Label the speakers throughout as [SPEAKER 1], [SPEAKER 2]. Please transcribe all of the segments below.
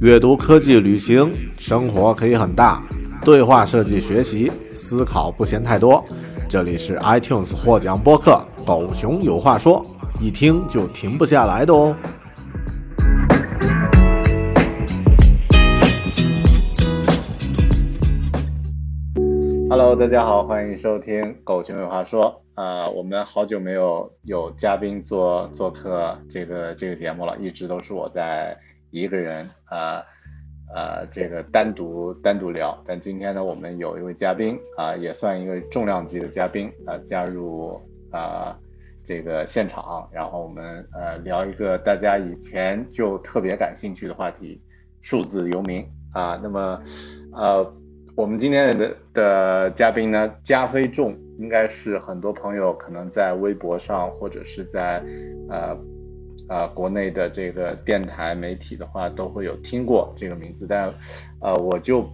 [SPEAKER 1] 阅读、科技、旅行，生活可以很大；对话设计、学习，思考不嫌太多。这里是 iTunes 获奖播客《狗熊有话说》，一听就停不下来的哦。Hello，大家好，欢迎收听《狗熊有话说》啊、我们好久没有有嘉宾做做客这个这个节目了，一直都是我在一个人啊呃这个单独单独聊。但今天呢，我们有一位嘉宾啊、也算一个重量级的嘉宾啊、加入啊、这个现场，然后我们呃聊一个大家以前就特别感兴趣的话题——数字游民啊。那么呃。我们今天的的嘉宾呢，加菲众，应该是很多朋友可能在微博上或者是在呃呃国内的这个电台媒体的话，都会有听过这个名字，但呃我就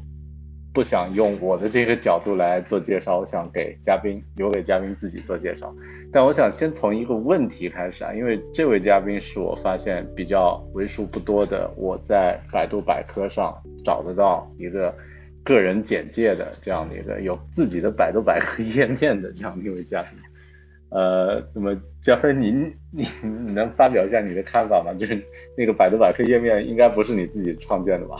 [SPEAKER 1] 不想用我的这个角度来做介绍，我想给嘉宾留给嘉宾自己做介绍。但我想先从一个问题开始啊，因为这位嘉宾是我发现比较为数不多的，我在百度百科上找得到一个。个人简介的这样的一个有自己的百度百科页面的这样的一位嘉宾，呃，那么加菲，您你你能发表一下你的看法吗？就是那个百度百科页面应该不是你自己创建的吧？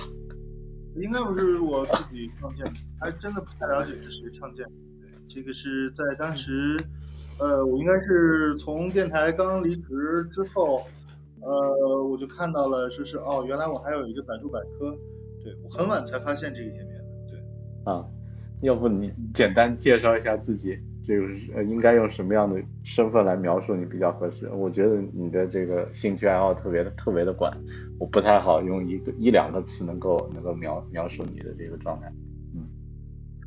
[SPEAKER 2] 应该不是我自己创建的，还真的不太了解是谁创建的。对，这个是在当时，呃，我应该是从电台刚离职之后，呃，我就看到了，说是哦，原来我还有一个百度百科，对我很晚才发现这个页面。
[SPEAKER 1] 对啊，要不你简单介绍一下自己，这个是应该用什么样的身份来描述你比较合适？我觉得你的这个兴趣爱好特别的特别的广，我不太好用一个一两个词能够能够描描述你的这个状态。嗯，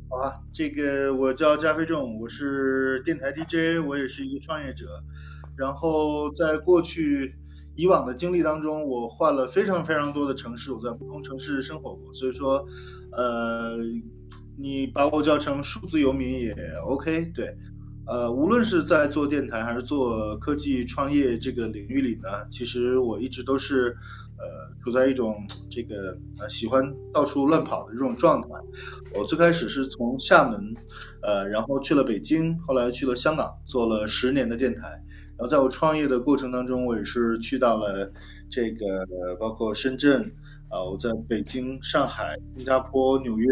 [SPEAKER 2] 好啊，这个我叫加菲仲，我是电台 DJ，我也是一个创业者。然后在过去以往的经历当中，我换了非常非常多的城市，我在不同城市生活过，所以说，呃。你把我叫成数字游民也 OK，对，呃，无论是在做电台还是做科技创业这个领域里呢，其实我一直都是，呃，处在一种这个呃喜欢到处乱跑的这种状态。我最开始是从厦门，呃，然后去了北京，后来去了香港，做了十年的电台。然后在我创业的过程当中，我也是去到了这个包括深圳。啊，我在北京、上海、新加坡、纽约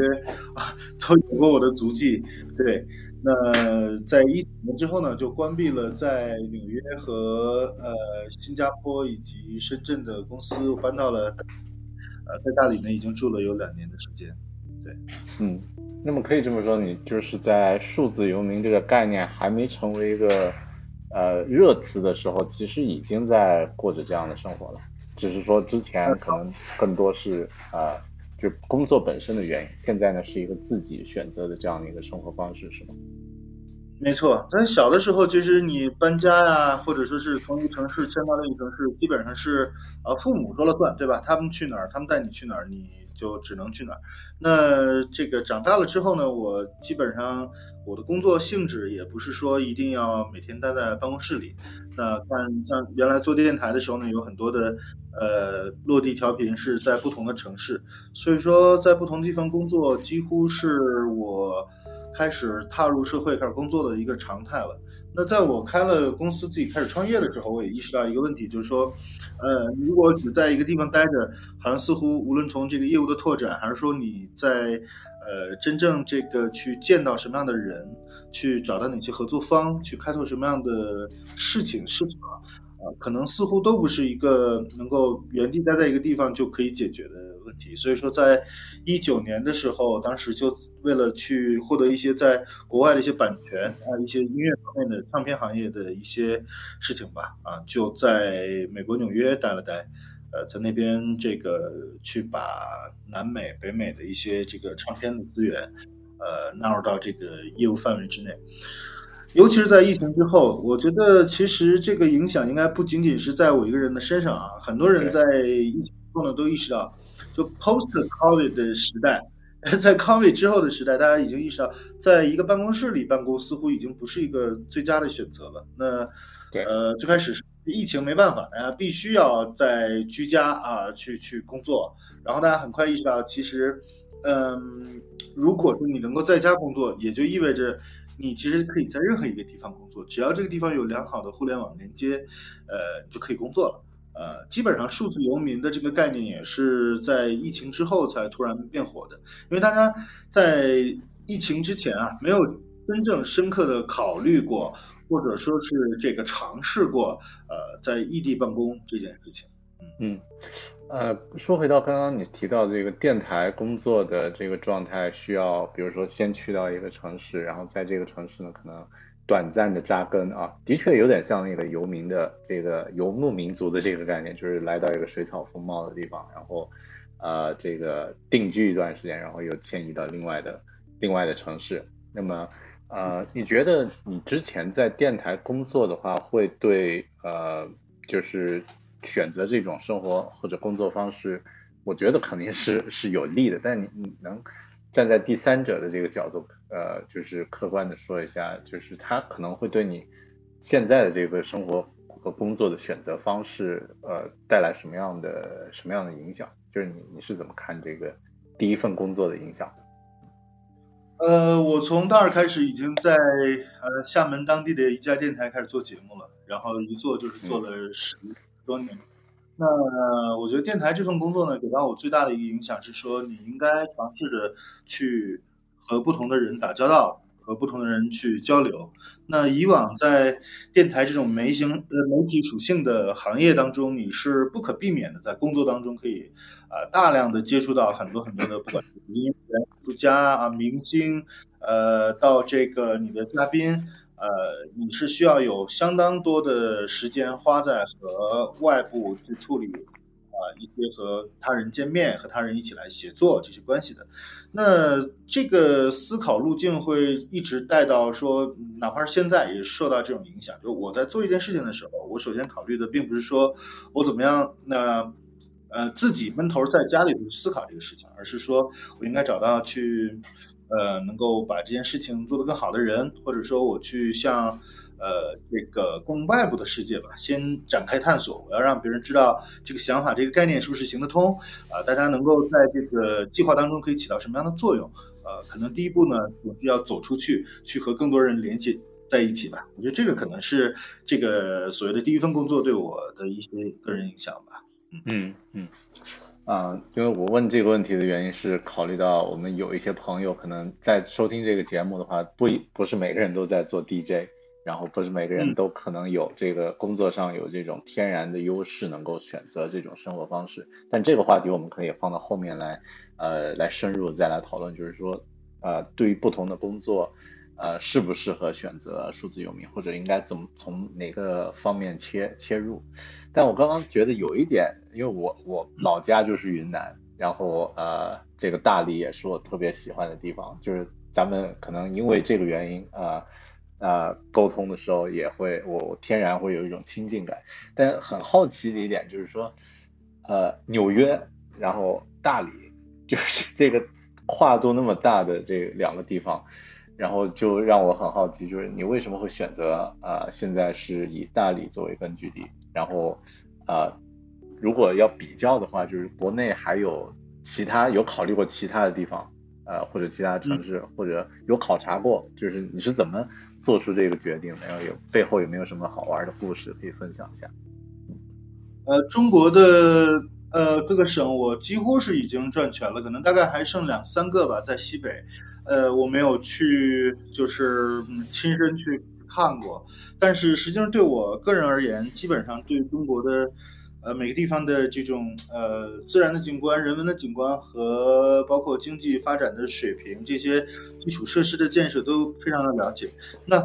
[SPEAKER 2] 啊，都有过我的足迹。对，那在一九年之后呢，就关闭了在纽约和呃新加坡以及深圳的公司，搬到了呃在大理呢，已经住了有两年的时间。对，
[SPEAKER 1] 嗯，那么可以这么说，你就是在数字游民这个概念还没成为一个呃热词的时候，其实已经在过着这样的生活了。只是说之前可能更多是啊，就工作本身的原因，现在呢是一个自己选择的这样的一个生活方式，是吗？
[SPEAKER 2] 没错，但是小的时候，其实你搬家呀，或者说是从一个城市迁到另一个城市，基本上是呃父母说了算，对吧？他们去哪儿，他们带你去哪儿，你就只能去哪儿。那这个长大了之后呢，我基本上我的工作性质也不是说一定要每天待在办公室里。那看像原来做电台的时候呢，有很多的呃落地调频是在不同的城市，所以说在不同地方工作几乎是我。开始踏入社会、开始工作的一个常态了。那在我开了公司、自己开始创业的时候，我也意识到一个问题，就是说，呃，如果只在一个地方待着，好像似乎无论从这个业务的拓展，还是说你在呃真正这个去见到什么样的人，去找到哪些合作方，去开拓什么样的事情、事情啊，啊，可能似乎都不是一个能够原地待在一个地方就可以解决的。问题，所以说，在一九年的时候，当时就为了去获得一些在国外的一些版权啊，一些音乐方面的唱片行业的一些事情吧，啊，就在美国纽约待了待，呃，在那边这个去把南美、北美的一些这个唱片的资源，呃，纳入到这个业务范围之内。尤其是在疫情之后，我觉得其实这个影响应该不仅仅是在我一个人的身上啊，很多人在疫情后呢都意识到。就 post COVID 的时代，在 COVID 之后的时代，大家已经意识到，在一个办公室里办公似乎已经不是一个最佳的选择了。那，
[SPEAKER 1] 对，
[SPEAKER 2] 呃，最开始是疫情没办法，大家必须要在居家啊去去工作。然后大家很快意识到，其实，嗯，如果说你能够在家工作，也就意味着你其实可以在任何一个地方工作，只要这个地方有良好的互联网连接，呃，就可以工作了。呃，基本上数字游民的这个概念也是在疫情之后才突然变火的，因为大家在疫情之前啊，没有真正深刻的考虑过，或者说是这个尝试过，呃，在异地办公这件事情。
[SPEAKER 1] 嗯，呃，说回到刚刚你提到这个电台工作的这个状态，需要比如说先去到一个城市，然后在这个城市呢，可能。短暂的扎根啊，的确有点像那个游民的这个游牧民族的这个概念，就是来到一个水草丰茂的地方，然后呃这个定居一段时间，然后又迁移到另外的另外的城市。那么呃，你觉得你之前在电台工作的话，会对呃就是选择这种生活或者工作方式，我觉得肯定是是有利的，但你你能。站在第三者的这个角度，呃，就是客观的说一下，就是它可能会对你现在的这个生活和工作的选择方式，呃，带来什么样的什么样的影响？就是你你是怎么看这个第一份工作的影响？
[SPEAKER 2] 呃，我从大二开始已经在呃厦门当地的一家电台开始做节目了，然后一做就是做了十多年。那我觉得电台这份工作呢，给到我最大的一个影响是说，你应该尝试着去和不同的人打交道，和不同的人去交流。那以往在电台这种媒型呃媒体属性的行业当中，你是不可避免的在工作当中可以啊大量的接触到很多很多的不管是音乐人、艺术家啊、明星，呃，到这个你的嘉宾。呃，你是需要有相当多的时间花在和外部去处理啊一些和他人见面、和他人一起来协作这些关系的。那这个思考路径会一直带到说，哪怕是现在也受到这种影响。就我在做一件事情的时候，我首先考虑的并不是说我怎么样，那呃自己闷头在家里去思考这个事情，而是说我应该找到去。呃，能够把这件事情做得更好的人，或者说我去向呃这个供外部的世界吧，先展开探索。我要让别人知道这个想法、这个概念是不是行得通啊？大家能够在这个计划当中可以起到什么样的作用？呃，可能第一步呢，总是要走出去，去和更多人连接在一起吧。我觉得这个可能是这个所谓的第一份工作对我的一些个人影响吧。
[SPEAKER 1] 嗯嗯。啊，因为我问这个问题的原因是考虑到我们有一些朋友可能在收听这个节目的话，不一不是每个人都在做 DJ，然后不是每个人都可能有这个工作上有这种天然的优势能够选择这种生活方式。但这个话题我们可以放到后面来，呃，来深入再来讨论，就是说，呃，对于不同的工作。呃，适不适合选择数字游民，或者应该怎么从哪个方面切切入？但我刚刚觉得有一点，因为我我老家就是云南，然后呃，这个大理也是我特别喜欢的地方，就是咱们可能因为这个原因啊啊，沟通的时候也会我天然会有一种亲近感。但很好奇的一点就是说，呃，纽约，然后大理，就是这个跨度那么大的这两个地方。然后就让我很好奇，就是你为什么会选择啊？现在是以大理作为根据地，然后啊，如果要比较的话，就是国内还有其他有考虑过其他的地方，呃，或者其他城市，或者有考察过，就是你是怎么做出这个决定的？然后有背后有没有什么好玩的故事可以分享一下？
[SPEAKER 2] 呃，中国的呃各个省我几乎是已经转全了，可能大概还剩两三个吧，在西北。呃，我没有去，就是亲身去看过，但是实际上对我个人而言，基本上对中国的呃每个地方的这种呃自然的景观、人文的景观和包括经济发展的水平这些基础设施的建设都非常的了解。那。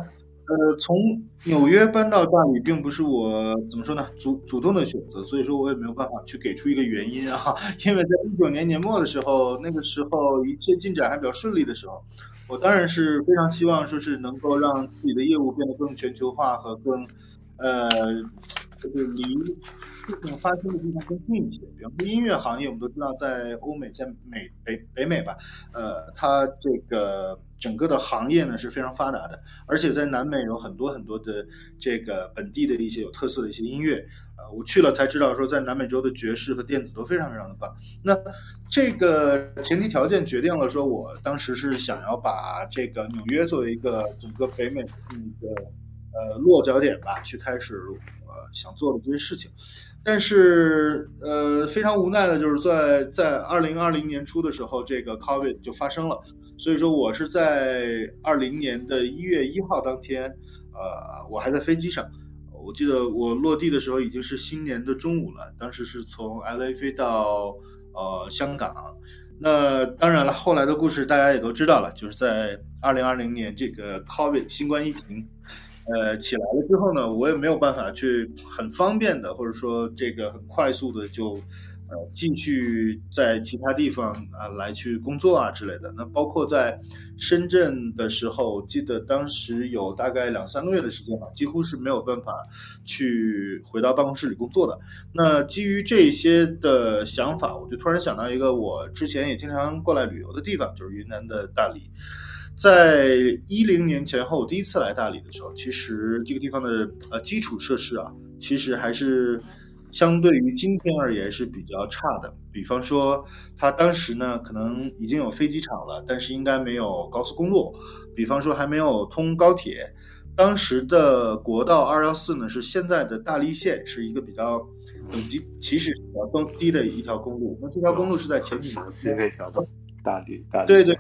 [SPEAKER 2] 呃，从纽约搬到大理，并不是我怎么说呢，主主动的选择，所以说我也没有办法去给出一个原因啊。因为在一九年年末的时候，那个时候一切进展还比较顺利的时候，我当然是非常希望说是能够让自己的业务变得更全球化和更，呃，就是离事情发生的地方更近一些。比方说音乐行业，我们都知道，在欧美，在美北北美吧，呃，它这个整个的行业呢是非常发达的，而且在南美有很多很多的这个本地的一些有特色的一些音乐。呃，我去了才知道，说在南美洲的爵士和电子都非常非常的棒。那这个前提条件决定了，说我当时是想要把这个纽约作为一个整个北美的一个呃落脚点吧，去开始呃想做的这些事情。但是呃非常无奈的就是在在二零二零年初的时候，这个 COVID 就发生了。所以说我是在二零年的一月一号当天，呃，我还在飞机上。我记得我落地的时候已经是新年的中午了，当时是从 LA 飞到呃香港。那当然了，后来的故事大家也都知道了，就是在二零二零年这个 COVID 新冠疫情呃起来了之后呢，我也没有办法去很方便的或者说这个很快速的就。呃，继续在其他地方啊来去工作啊之类的。那包括在深圳的时候，记得当时有大概两三个月的时间吧，几乎是没有办法去回到办公室里工作的。那基于这些的想法，我就突然想到一个我之前也经常过来旅游的地方，就是云南的大理。在一零年前后，第一次来大理的时候，其实这个地方的呃基础设施啊，其实还是。相对于今天而言是比较差的，比方说，它当时呢可能已经有飞机场了，但是应该没有高速公路，比方说还没有通高铁。当时的国道二幺四呢是现在的大荔线，是一个比较等级其实比较更低的一条公路。那这条公路是在前几年
[SPEAKER 1] 新那条大荔大荔
[SPEAKER 2] 对对，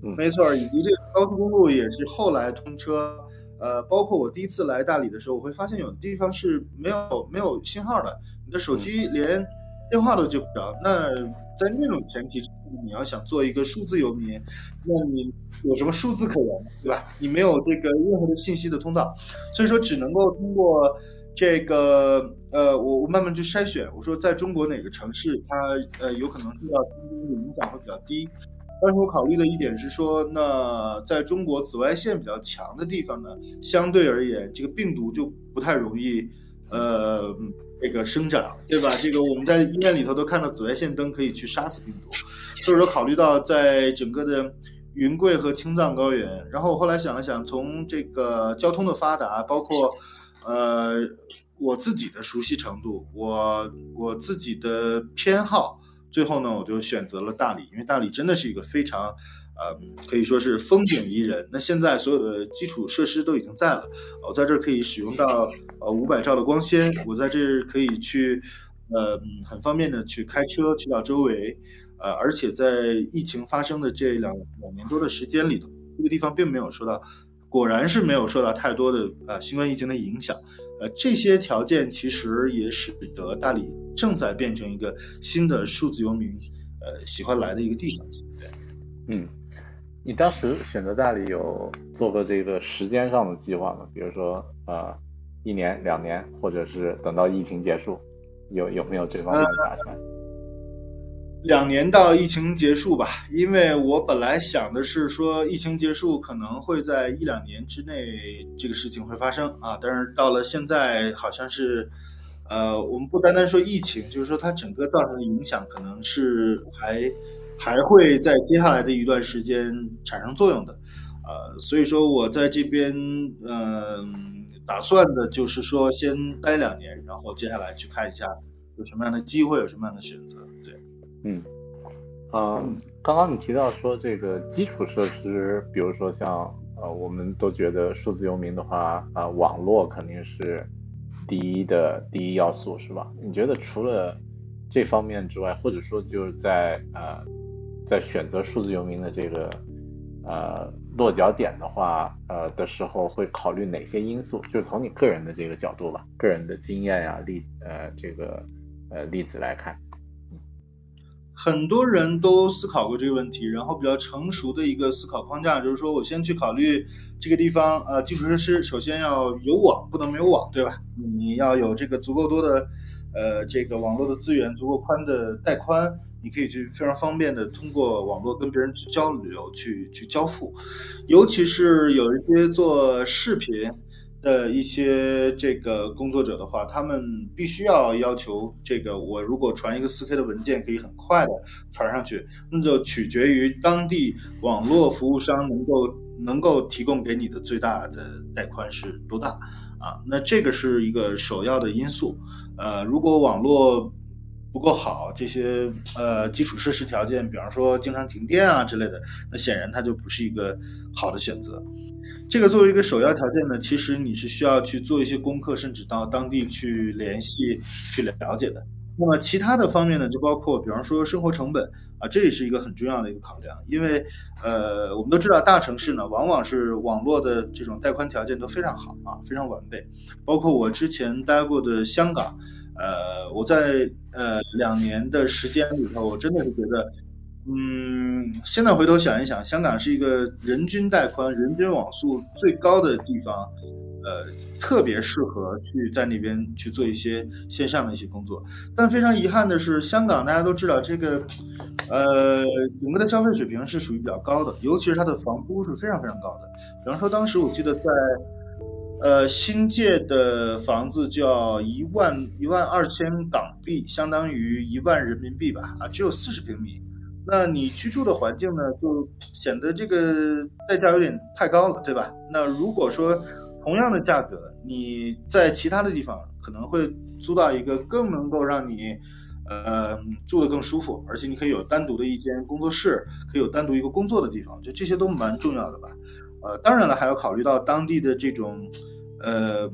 [SPEAKER 2] 没错，以及这个高速公路也是后来通车。呃，包括我第一次来大理的时候，我会发现有的地方是没有没有信号的，你的手机连电话都接不着。那在那种前提，你要想做一个数字游民，那你有什么数字可言，对吧？你没有这个任何的信息的通道，所以说只能够通过这个呃，我我慢慢去筛选。我说在中国哪个城市，它呃有可能受到天气的影响会比较低。但是我考虑的一点是说，那在中国紫外线比较强的地方呢，相对而言，这个病毒就不太容易，呃，这个生长，对吧？这个我们在医院里头都看到紫外线灯可以去杀死病毒。所以说，考虑到在整个的云贵和青藏高原，然后我后来想了想，从这个交通的发达，包括呃我自己的熟悉程度，我我自己的偏好。最后呢，我就选择了大理，因为大理真的是一个非常，呃，可以说是风景宜人。那现在所有的基础设施都已经在了，我在这儿可以使用到呃五百兆的光纤，我在这儿可以去，呃，很方便的去开车去到周围，呃，而且在疫情发生的这两两年多的时间里头，这个地方并没有受到，果然是没有受到太多的呃新冠疫情的影响。呃，这些条件其实也使得大理正在变成一个新的数字游民，呃，喜欢来的一个地方。对，
[SPEAKER 1] 嗯，你当时选择大理有做过这个时间上的计划吗？比如说，呃，一年、两年，或者是等到疫情结束，有有没有这方面的打算？
[SPEAKER 2] 两年到疫情结束吧，因为我本来想的是说疫情结束可能会在一两年之内这个事情会发生啊，但是到了现在好像是，呃，我们不单单说疫情，就是说它整个造成的影响可能是还还会在接下来的一段时间产生作用的，呃，所以说我在这边嗯打算的就是说先待两年，然后接下来去看一下有什么样的机会，有什么样的选择。
[SPEAKER 1] 对嗯，啊，刚刚你提到说这个基础设施，比如说像呃，我们都觉得数字游民的话，啊，网络肯定是第一的第一要素，是吧？你觉得除了这方面之外，或者说就是在呃，在选择数字游民的这个呃落脚点的话，呃的时候会考虑哪些因素？就是从你个人的这个角度吧，个人的经验呀例呃这个呃例子来看。
[SPEAKER 2] 很多人都思考过这个问题，然后比较成熟的一个思考框架就是说，我先去考虑这个地方，呃，基础设施首先要有网，不能没有网，对吧？你要有这个足够多的，呃，这个网络的资源，足够宽的带宽，你可以去非常方便的通过网络跟别人去交流、去去交付。尤其是有一些做视频，的一些这个工作者的话，他们必须要要求这个，我如果传一个四 K 的文件，可以很快的传上去，那就取决于当地网络服务商能够能够提供给你的最大的带宽是多大啊？那这个是一个首要的因素。呃，如果网络不够好，这些呃基础设施条件，比方说经常停电啊之类的，那显然它就不是一个好的选择。这个作为一个首要条件呢，其实你是需要去做一些功课，甚至到当地去联系、去了解的。那么其他的方面呢，就包括比方说生活成本啊，这也是一个很重要的一个考量。因为呃，我们都知道大城市呢，往往是网络的这种带宽条件都非常好啊，非常完备。包括我之前待过的香港，呃，我在呃两年的时间里头，我真的是觉得。嗯，现在回头想一想，香港是一个人均带宽、人均网速最高的地方，呃，特别适合去在那边去做一些线上的一些工作。但非常遗憾的是，香港大家都知道，这个呃，整个的消费水平是属于比较高的，尤其是它的房租是非常非常高的。比方说，当时我记得在呃新界的房子就要一万一万二千港币，相当于一万人民币吧，啊，只有四十平米。那你居住的环境呢，就显得这个代价有点太高了，对吧？那如果说同样的价格，你在其他的地方可能会租到一个更能够让你，呃，住得更舒服，而且你可以有单独的一间工作室，可以有单独一个工作的地方，就这些都蛮重要的吧。呃，当然了，还要考虑到当地的这种，呃。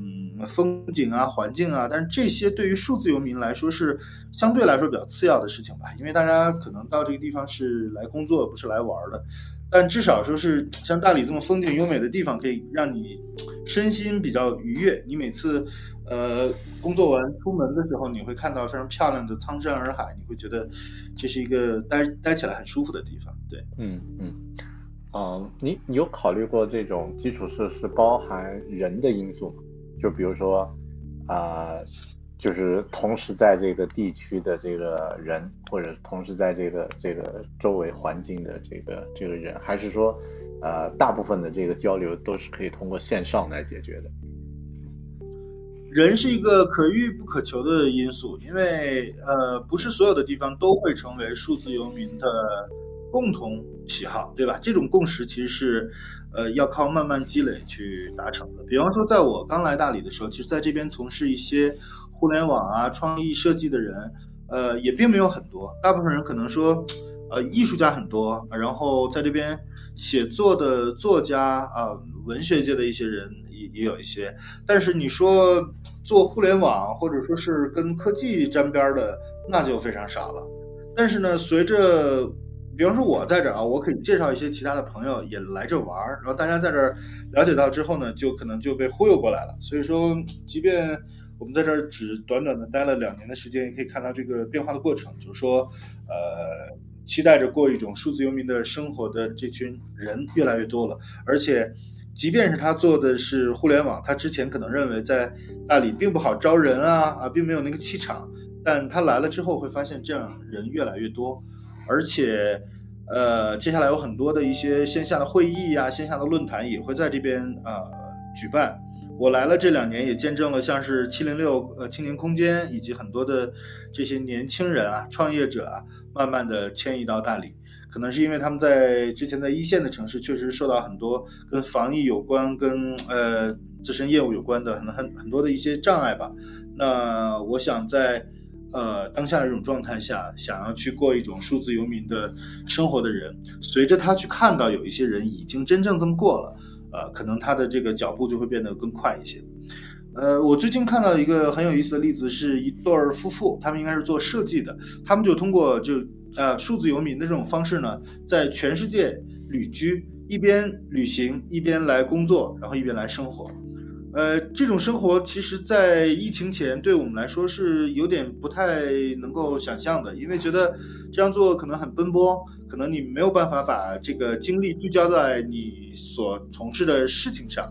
[SPEAKER 2] 风景啊，环境啊，但是这些对于数字游民来说是相对来说比较次要的事情吧，因为大家可能到这个地方是来工作，不是来玩的。但至少说是像大理这么风景优美的地方，可以让你身心比较愉悦。你每次呃工作完出门的时候，你会看到非常漂亮的苍山洱海，你会觉得这是一个待待起来很舒服的地方。对，
[SPEAKER 1] 嗯嗯，啊，你你有考虑过这种基础设施包含人的因素吗？就比如说，啊，就是同时在这个地区的这个人，或者同时在这个这个周围环境的这个这个人，还是说，呃，大部分的这个交流都是可以通过线上来解决的。
[SPEAKER 2] 人是一个可遇不可求的因素，因为呃，不是所有的地方都会成为数字游民的。共同喜好，对吧？这种共识其实是，呃，要靠慢慢积累去达成的。比方说，在我刚来大理的时候，其实在这边从事一些互联网啊、创意设计的人，呃，也并没有很多。大部分人可能说，呃，艺术家很多，然后在这边写作的作家啊，文学界的一些人也也有一些。但是你说做互联网或者说是跟科技沾边的，那就非常少了。但是呢，随着比方说，我在这儿啊，我可以介绍一些其他的朋友也来这玩儿，然后大家在这儿了解到之后呢，就可能就被忽悠过来了。所以说，即便我们在这儿只短短的待了两年的时间，也可以看到这个变化的过程。就是说，呃，期待着过一种数字游民的生活的这群人越来越多了。而且，即便是他做的是互联网，他之前可能认为在大理并不好招人啊啊，并没有那个气场，但他来了之后会发现这样人越来越多。而且，呃，接下来有很多的一些线下的会议呀、线下的论坛也会在这边啊举办。我来了这两年，也见证了像是七零六呃青年空间以及很多的这些年轻人啊、创业者啊，慢慢的迁移到大理。可能是因为他们在之前在一线的城市确实受到很多跟防疫有关、跟呃自身业务有关的很很很多的一些障碍吧。那我想在。呃，当下这种状态下，想要去过一种数字游民的生活的人，随着他去看到有一些人已经真正这么过了，呃，可能他的这个脚步就会变得更快一些。呃，我最近看到一个很有意思的例子，是一对儿夫妇，他们应该是做设计的，他们就通过就呃数字游民的这种方式呢，在全世界旅居，一边旅行一边来工作，然后一边来生活。呃，这种生活其实，在疫情前对我们来说是有点不太能够想象的，因为觉得这样做可能很奔波，可能你没有办法把这个精力聚焦在你所从事的事情上。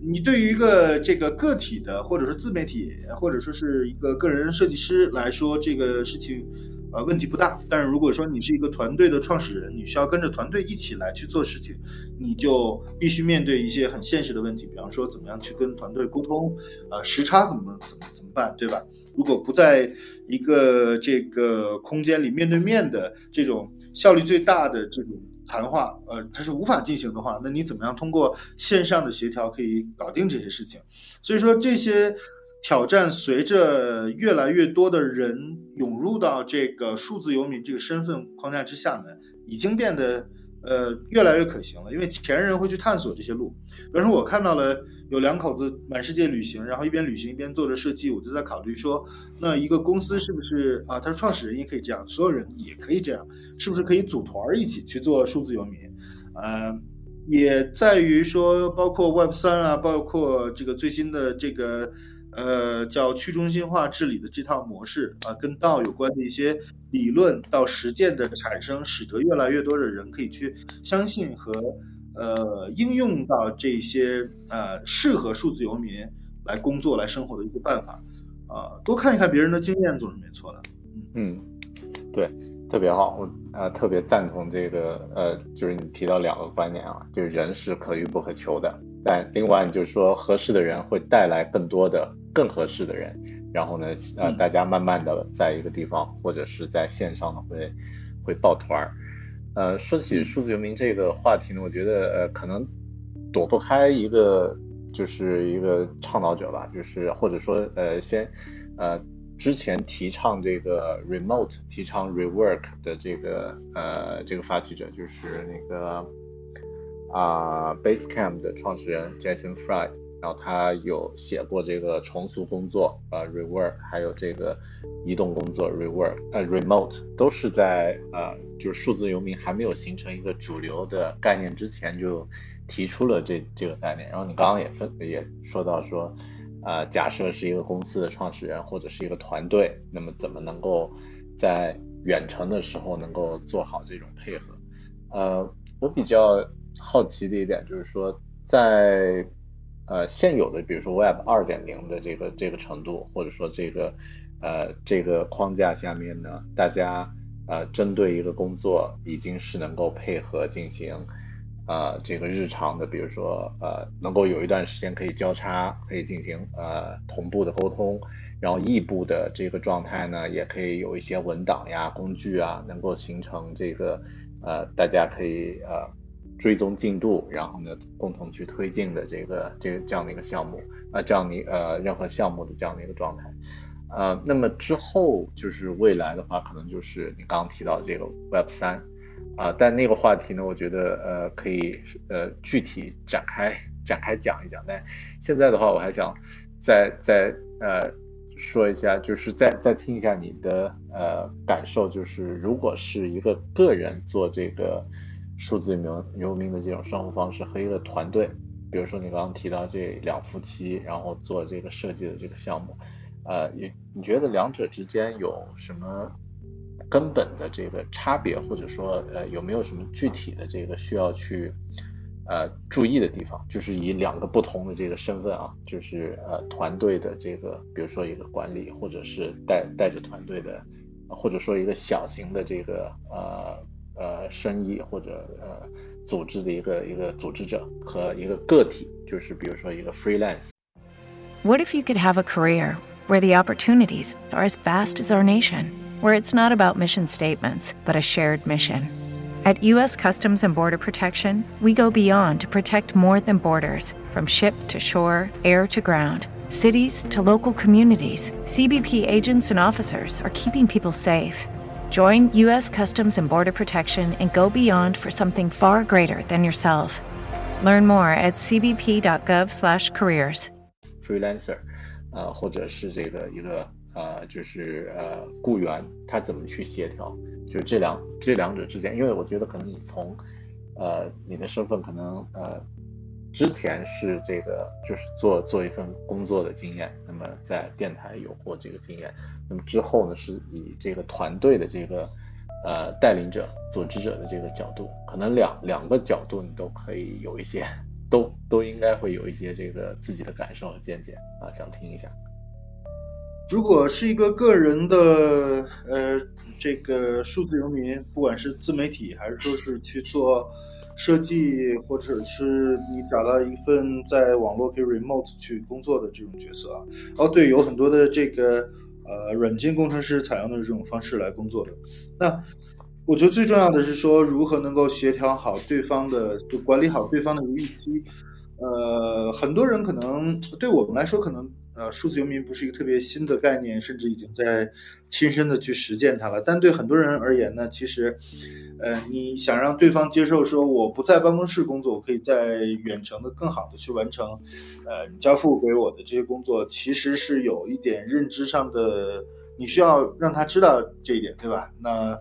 [SPEAKER 2] 你对于一个这个个体的，或者是自媒体，或者说是一个个人设计师来说，这个事情，呃问题不大。但是如果说你是一个团队的创始人，你需要跟着团队一起来去做事情，你就必须面对一些很现实的问题，比方说怎么样去跟团队沟通，呃时差怎么怎么怎么办，对吧？如果不在一个这个空间里面对面的这种效率最大的这种。谈话，呃，它是无法进行的话，那你怎么样通过线上的协调可以搞定这些事情？所以说这些挑战随着越来越多的人涌入到这个数字游民这个身份框架之下呢，已经变得。呃，越来越可行了，因为前人会去探索这些路。比如说，我看到了有两口子满世界旅行，然后一边旅行一边做着设计，我就在考虑说，那一个公司是不是啊？他是创始人也可以这样，所有人也可以这样，是不是可以组团一起去做数字游民？呃，也在于说，包括 Web 三啊，包括这个最新的这个。呃，叫去中心化治理的这套模式啊，跟道有关的一些理论到实践的产生，使得越来越多的人可以去相信和呃应用到这些呃适合数字游民来工作、来生活的一些办法啊，多看一看别人的经验总是没错的。
[SPEAKER 1] 嗯，对，特别好，我呃特别赞同这个呃，就是你提到两个观念啊，就是人是可遇不可求的，但另外就是说合适的人会带来更多的。更合适的人，然后呢，呃，大家慢慢的在一个地方或者是在线上呢会会抱团儿。呃，说起数字游民这个话题呢，我觉得呃可能躲不开一个就是一个倡导者吧，就是或者说呃先呃之前提倡这个 remote 提倡 rework 的这个呃这个发起者就是那个啊 Basecamp 的创始人 Jason Fried。然后他有写过这个重塑工作，呃，rework，还有这个移动工作，rework，呃，remote，都是在呃，就是数字游民还没有形成一个主流的概念之前就提出了这这个概念。然后你刚刚也分也说到说，呃，假设是一个公司的创始人或者是一个团队，那么怎么能够在远程的时候能够做好这种配合？呃，我比较好奇的一点就是说在呃，现有的比如说 Web 二点零的这个这个程度，或者说这个呃这个框架下面呢，大家呃针对一个工作已经是能够配合进行呃这个日常的，比如说呃能够有一段时间可以交叉，可以进行呃同步的沟通，然后异步的这个状态呢，也可以有一些文档呀、工具啊，能够形成这个呃大家可以呃。追踪进度，然后呢，共同去推进的这个这个这样的一个项目，啊，这样的呃任何项目的这样的一个状态，呃，那么之后就是未来的话，可能就是你刚刚提到这个 Web 三，啊，但那个话题呢，我觉得呃可以呃具体展开展开讲一讲，但现在的话，我还想再再呃说一下，就是再再听一下你的呃感受，就是如果是一个个人做这个。数字游游民的这种生活方式和一个团队，比如说你刚刚提到这两夫妻，然后做这个设计的这个项目，呃，你你觉得两者之间有什么根本的这个差别，或者说呃有没有什么具体的这个需要去呃注意的地方？就是以两个不同的这个身份啊，就是呃团队的这个，比如说一个管理，或者是带带着团队的，或者说一个小型的这个呃。呃，生意或者呃组织的一个一个组织者和一个个体，就是比如说一个
[SPEAKER 3] freelance。What if you could have a career where the opportunities are as vast as our nation, where it's not about mission statements, but a shared mission? At U.S. Customs and Border Protection, we go beyond to protect more than borders, from ship to shore, air to ground, cities to local communities. CBP agents and officers are keeping people safe Join U.S. Customs and Border Protection and go beyond for something far greater than yourself. Learn more at cbp.gov/careers.
[SPEAKER 1] Freelancer，呃，或者是这个一个呃，就是呃雇员，他怎么去协调？就是这两这两者之间，因为我觉得可能你从呃你的身份可能呃 之前是这个就是做做一份工作的经验，那么在电台有过这个经验，那么之后呢是以这个团队的这个呃带领者、组织者的这个角度，可能两两个角度你都可以有一些，都都应该会有一些这个自己的感受和见解啊，想听一下。
[SPEAKER 2] 如果是一个个人的呃这个数字游民，不管是自媒体还是说是去做设计，或者是你找到一份在网络可以 remote 去工作的这种角色啊，哦对，有很多的这个呃软件工程师采用的这种方式来工作的。那我觉得最重要的是说如何能够协调好对方的，就管理好对方的预期。呃，很多人可能对我们来说可能。呃，数字游民不是一个特别新的概念，甚至已经在亲身的去实践它了。但对很多人而言呢，其实，呃，你想让对方接受说我不在办公室工作，我可以在远程的更好的去完成，呃，交付给我的这些工作，其实是有一点认知上的，你需要让他知道这一点，对吧？那，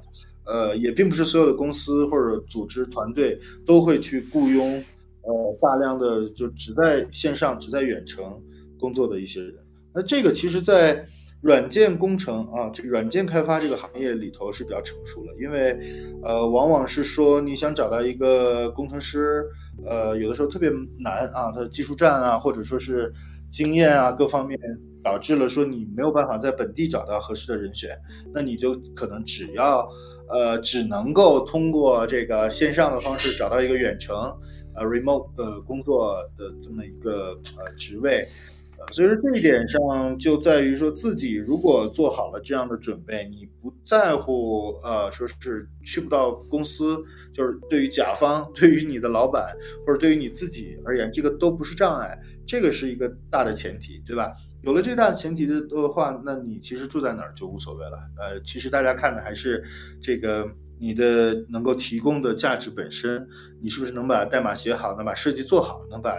[SPEAKER 2] 呃，也并不是所有的公司或者组织团队都会去雇佣，呃，大量的就只在线上、只在远程。工作的一些人，那这个其实，在软件工程啊，这个软件开发这个行业里头是比较成熟了，因为，呃，往往是说你想找到一个工程师，呃，有的时候特别难啊，他的技术栈啊，或者说是经验啊，各方面导致了说你没有办法在本地找到合适的人选，那你就可能只要，呃，只能够通过这个线上的方式找到一个远程，呃，remote 的工作的这么一个呃职位。所以说这一点上就在于说自己如果做好了这样的准备，你不在乎呃说是去不到公司，就是对于甲方、对于你的老板或者对于你自己而言，这个都不是障碍，这个是一个大的前提，对吧？有了这大前提的的话，那你其实住在哪儿就无所谓了。呃，其实大家看的还是这个。你的能够提供的价值本身，你是不是能把代码写好，能把设计做好，能把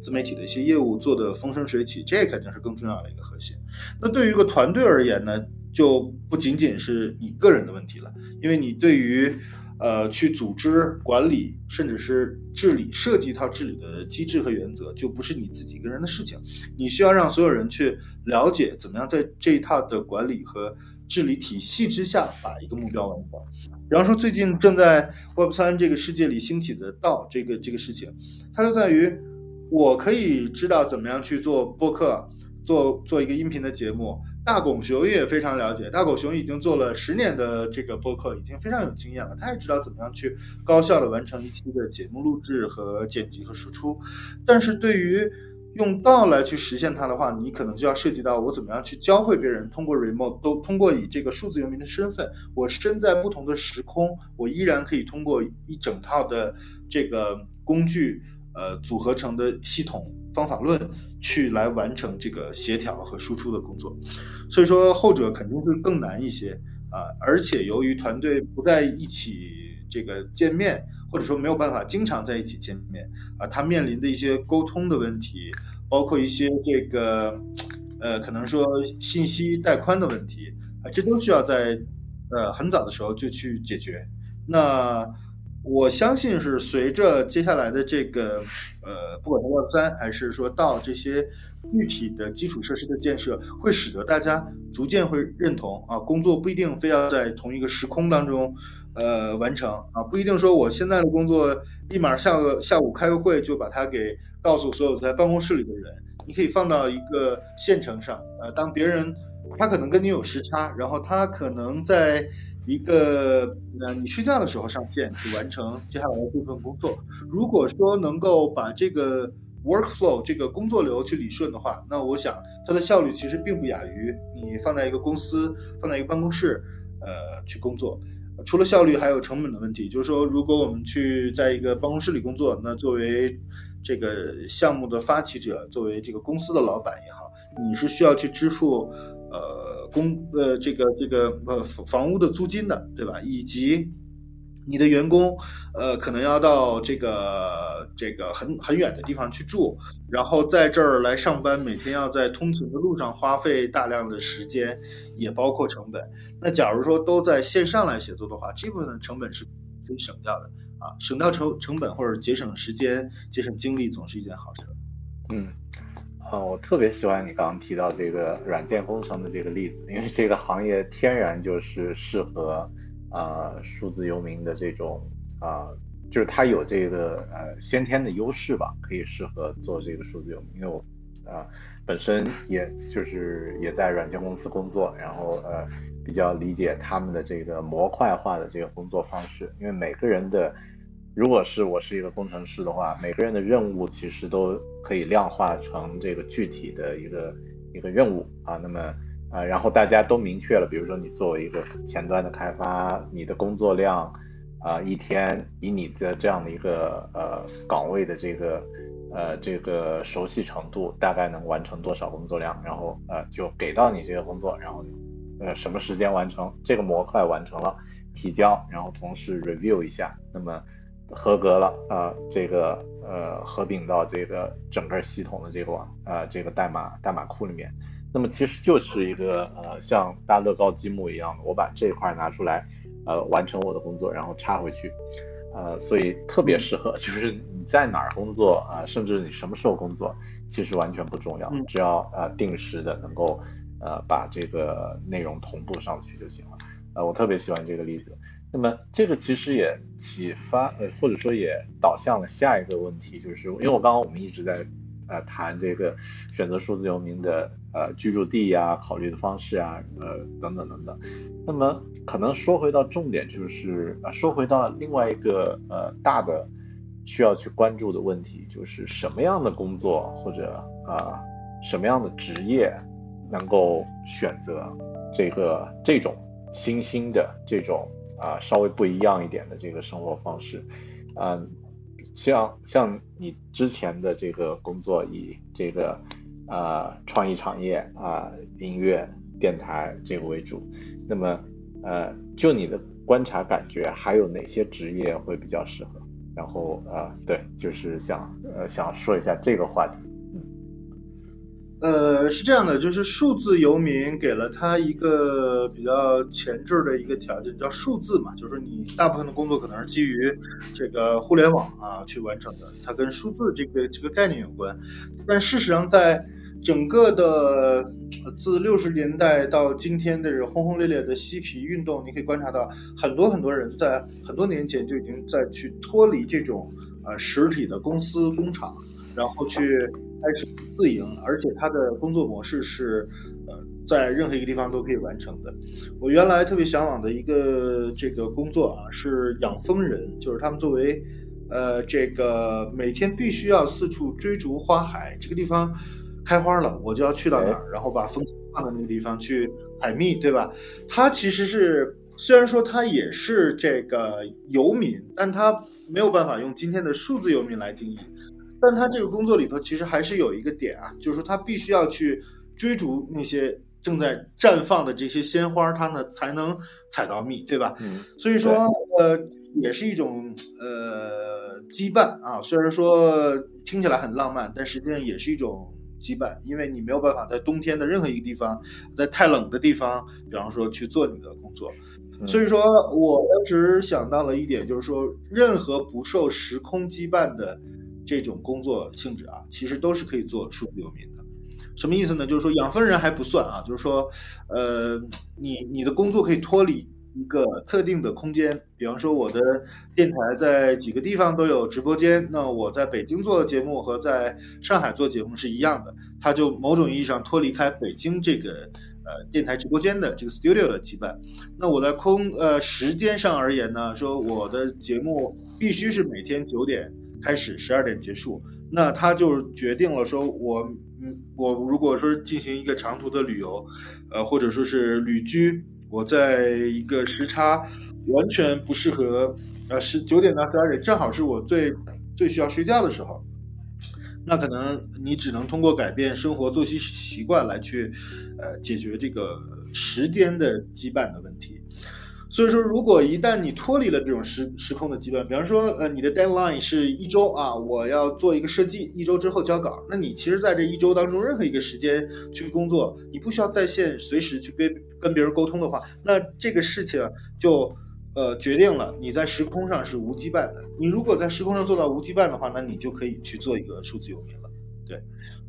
[SPEAKER 2] 自媒体的一些业务做得风生水起？这肯定是更重要的一个核心。那对于一个团队而言呢，就不仅仅是你个人的问题了，因为你对于呃去组织管理，甚至是治理设计一套治理的机制和原则，就不是你自己一个人的事情。你需要让所有人去了解怎么样在这一套的管理和治理体系之下，把一个目标完成。比方说，最近正在 Web 三这个世界里兴起的道这个这个事情，它就在于我可以知道怎么样去做播客，做做一个音频的节目。大狗熊也非常了解，大狗熊已经做了十年的这个播客，已经非常有经验了。他也知道怎么样去高效的完成一期的节目录制和剪辑和输出。但是对于用道来去实现它的话，你可能就要涉及到我怎么样去教会别人，通过 remote 都通过以这个数字游民的身份，我身在不同的时空，我依然可以通过一整套的这个工具，呃，组合成的系统方法论去来完成这个协调和输出的工作。所以说后者肯定是更难一些啊，而且由于团队不在一起这个见面。或者说没有办法经常在一起见面啊，他面临的一些沟通的问题，包括一些这个，呃，可能说信息带宽的问题啊，这都需要在呃很早的时候就去解决。那我相信是随着接下来的这个呃，不管是 Web 三还是说到这些具体的基础设施的建设，会使得大家逐渐会认同啊，工作不一定非要在同一个时空当中。呃，完成啊，不一定说我现在的工作立马下个下午开个会就把它给告诉所有在办公室里的人。你可以放到一个线程上，呃，当别人他可能跟你有时差，然后他可能在一个呃你睡觉的时候上线去完成接下来的部分工作。如果说能够把这个 workflow 这个工作流去理顺的话，那我想它的效率其实并不亚于你放在一个公司放在一个办公室呃去工作。除了效率，还有成本的问题。就是说，如果我们去在一个办公室里工作，那作为这个项目的发起者，作为这个公司的老板也好，你是需要去支付呃公呃这个这个呃房屋的租金的，对吧？以及你的员工，呃，可能要到这个这个很很远的地方去住，然后在这儿来上班，每天要在通勤的路上花费大量的时间，也包括成本。那假如说都在线上来写作的话，这部分的成本是可以省掉的啊，省掉成成本或者节省时间、节省精力，总是一件好事。
[SPEAKER 1] 嗯，啊，我特别喜欢你刚刚提到这个软件工程的这个例子，因为这个行业天然就是适合。呃，数字游民的这种啊，就是他有这个呃先天的优势吧，可以适合做这个数字游民。因为我啊，本身也就是也在软件公司工作，然后呃比较理解他们的这个模块化的这个工作方式，因为每个人的，如果是我是一个工程师的话，每个人的任务其实都可以量化成这个具体的一个一个任务啊，那么啊，然后大家都明确了，比如说你作为一个前端的开发，你的工作量。啊，一天以你的这样的一个呃岗位的这个呃这个熟悉程度，大概能完成多少工作量？然后呃就给到你这个工作，然后呃什么时间完成？这个模块完成了，提交，然后同时 review 一下，那么合格了啊，这个呃合并到这个整个系统的这个网啊这个代码代码库里面，那么其实就是一个呃像搭乐高积木一样的，我把这块拿出来。呃，完成我的工作，然后插回去，呃，所以特别适合，就是你在哪儿工作啊，甚至你什么时候工作，其实完全不重要，只要呃定时的能够呃把这个内容同步上去就行了。呃，我特别喜欢这个例子。那么这个其实也启发，呃，或者说也导向了下一个问题，就是因为我刚刚我们一直在。呃，谈这个选择数字游民的呃居住地呀，考虑的方式啊，呃等等等等。那么可能说回到重点，就是呃说回到另外一个呃大的需要去关注的问题，就是什么样的工作或者啊什么样的职业能够选择这个这种新兴的这种啊稍微不一样一点的这个生活方式，嗯。像像你之前的这个工作以这个啊创意产业啊音乐电台这个为主，那么呃就你的观察感觉还有哪些职业会比较适合？然后呃对，就是想呃想说一下这个话题。
[SPEAKER 2] 呃，是这样的，就是数字游民给了他一个比较前置的一个条件，叫数字嘛，就是你大部分的工作可能是基于这个互联网啊去完成的，它跟数字这个这个概念有关。但事实上，在整个的自六十年代到今天的这轰轰烈烈的嬉皮运动，你可以观察到很多很多人在很多年前就已经在去脱离这种呃实体的公司工厂，然后去。开始自营，而且他的工作模式是，呃，在任何一个地方都可以完成的。我原来特别向往的一个这个工作啊，是养蜂人，就是他们作为，呃，这个每天必须要四处追逐花海，这个地方开花了，我就要去到哪儿，然后把蜂放到那个地方去采蜜，对吧？他其实是虽然说他也是这个游民，但他没有办法用今天的数字游民来定义。但他这个工作里头其实还是有一个点啊，就是说他必须要去追逐那些正在绽放的这些鲜花，他呢才能采到蜜，对吧？
[SPEAKER 1] 嗯。
[SPEAKER 2] 所以说，呃，也是一种呃羁绊啊。虽然说听起来很浪漫，但实际上也是一种羁绊，因为你没有办法在冬天的任何一个地方，在太冷的地方，比方说去做你的工作。所以说我当时想到了一点，就是说，任何不受时空羁绊的。这种工作性质啊，其实都是可以做数字游民的。什么意思呢？就是说养蜂人还不算啊，就是说，呃，你你的工作可以脱离一个特定的空间。比方说，我的电台在几个地方都有直播间，那我在北京做的节目和在上海做节目是一样的，它就某种意义上脱离开北京这个呃电台直播间的这个 studio 的羁绊。那我在空呃时间上而言呢，说我的节目必须是每天九点。开始十二点结束，那他就决定了说，我嗯，我如果说进行一个长途的旅游，呃，或者说是旅居，我在一个时差完全不适合，呃，十九点到十二点正好是我最最需要睡觉的时候，那可能你只能通过改变生活作息习惯来去，呃，解决这个时间的羁绊的问题。所以说，如果一旦你脱离了这种时时空的羁绊，比方说，呃，你的 deadline 是一周啊，我要做一个设计，一周之后交稿，那你其实在这一周当中任何一个时间去工作，你不需要在线随时去跟跟别人沟通的话，那这个事情就呃决定了你在时空上是无羁绊的。你如果在时空上做到无羁绊的话，那你就可以去做一个数字游民了。对，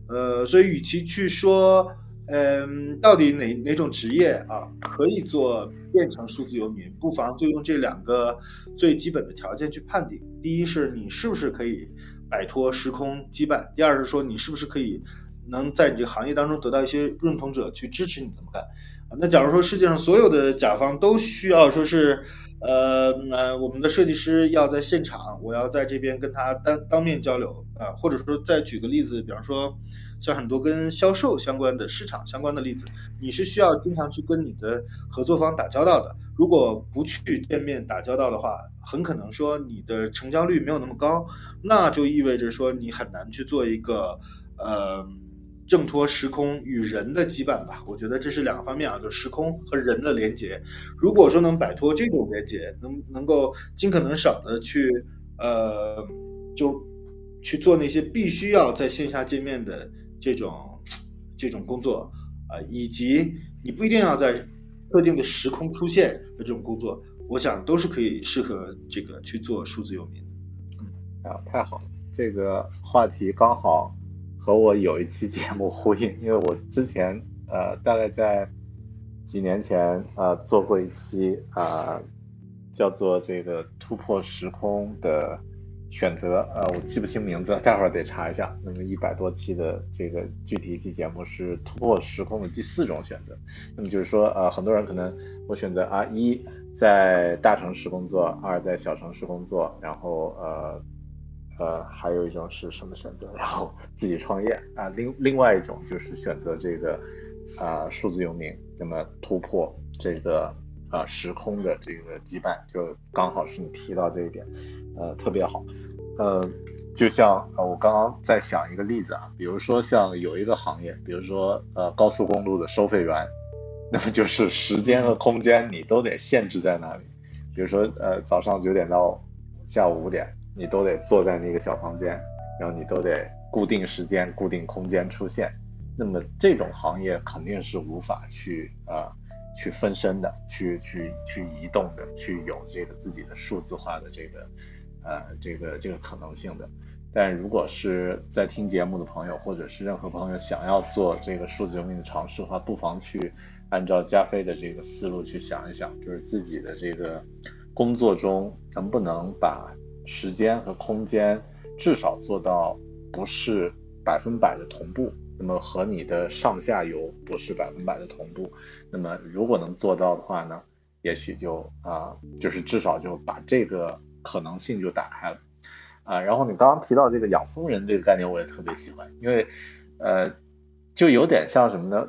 [SPEAKER 2] 呃，所以与其去说。嗯，到底哪哪种职业啊可以做变成数字游民？不妨就用这两个最基本的条件去判定：第一是你是不是可以摆脱时空羁绊；第二是说你是不是可以能在你这个行业当中得到一些认同者去支持你这么干。啊，那假如说世界上所有的甲方都需要说是，呃呃，我们的设计师要在现场，我要在这边跟他当当面交流啊，或者说再举个例子，比方说像很多跟销售相关的、市场相关的例子，你是需要经常去跟你的合作方打交道的。如果不去见面打交道的话，很可能说你的成交率没有那么高，那就意味着说你很难去做一个呃。挣脱时空与人的羁绊吧，我觉得这是两个方面啊，就时空和人的连接。如果说能摆脱这种连接，能能够尽可能少的去呃，就去做那些必须要在线下见面的这种 这种工作啊，以及你不一定要在特定的时空出现的这种工作，我想都是可以适合这个去做数字游民。
[SPEAKER 1] 嗯，啊，太好了，这个话题刚好。和我有一期节目呼应，因为我之前呃大概在几年前呃做过一期啊叫做这个突破时空的选择，呃我记不清名字，待会儿得查一下。那么一百多期的这个具体一期节目是突破时空的第四种选择。那么就是说呃很多人可能我选择啊一在大城市工作，二在小城市工作，然后呃。呃，还有一种是什么选择？然后自己创业啊。另另外一种就是选择这个啊，数字游民，那么突破这个啊时空的这个羁绊，就刚好是你提到这一点，呃，特别好。呃，就像呃，我刚刚在想一个例子啊，比如说像有一个行业，比如说呃高速公路的收费员，那么就是时间和空间你都得限制在那里，比如说呃早上九点到下午五点。你都得坐在那个小房间，然后你都得固定时间、固定空间出现。那么这种行业肯定是无法去啊去分身的，去去去移动的，去有这个自己的数字化的这个呃这个这个可能性的。但如果是在听节目的朋友，或者是任何朋友想要做这个数字游民的尝试的话，不妨去按照加菲的这个思路去想一想，就是自己的这个工作中能不能把时间和空间至少做到不是百分百的同步，那么和你的上下游不是百分百的同步，那么如果能做到的话呢，也许就啊，就是至少就把这个可能性就打开了啊。然后你刚刚提到这个养蜂人这个概念，我也特别喜欢，因为呃，就有点像什么呢？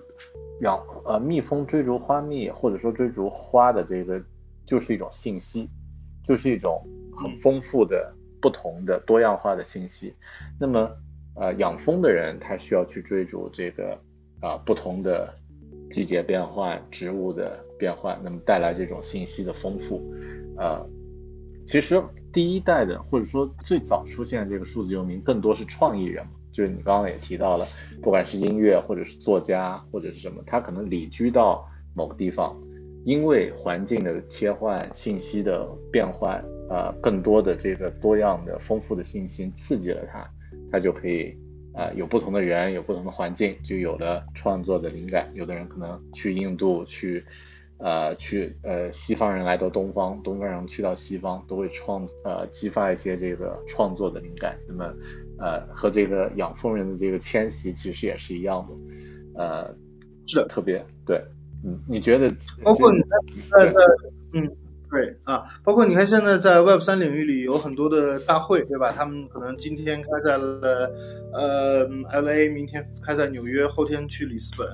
[SPEAKER 1] 养呃蜜蜂追逐花蜜，或者说追逐花的这个，就是一种信息，就是一种。很丰富的、不同的、多样化的信息。那么，呃，养蜂的人他需要去追逐这个啊不同的季节变换、植物的变换，那么带来这种信息的丰富。呃，其实第一代的或者说最早出现这个数字游民，更多是创意人嘛，就是你刚刚也提到了，不管是音乐或者是作家或者是什么，他可能旅居到某个地方，因为环境的切换、信息的变换。呃，更多的这个多样的、丰富的信息刺激了他，他就可以啊，有不同的人，有不同的环境，就有了创作的灵感。有的人可能去印度，去呃，去呃，西方人来到东方，东方人去到西方，都会创呃，激发一些这个创作的灵感。那么呃，和这个养蜂人的这个迁徙其实也是一样的，呃，
[SPEAKER 2] 是的，
[SPEAKER 1] 特别对，嗯，你觉得？
[SPEAKER 2] 包括你在在在嗯。对啊，包括你看，现在在 Web 三领域里有很多的大会，对吧？他们可能今天开在了呃 LA，明天开在纽约，后天去里斯本。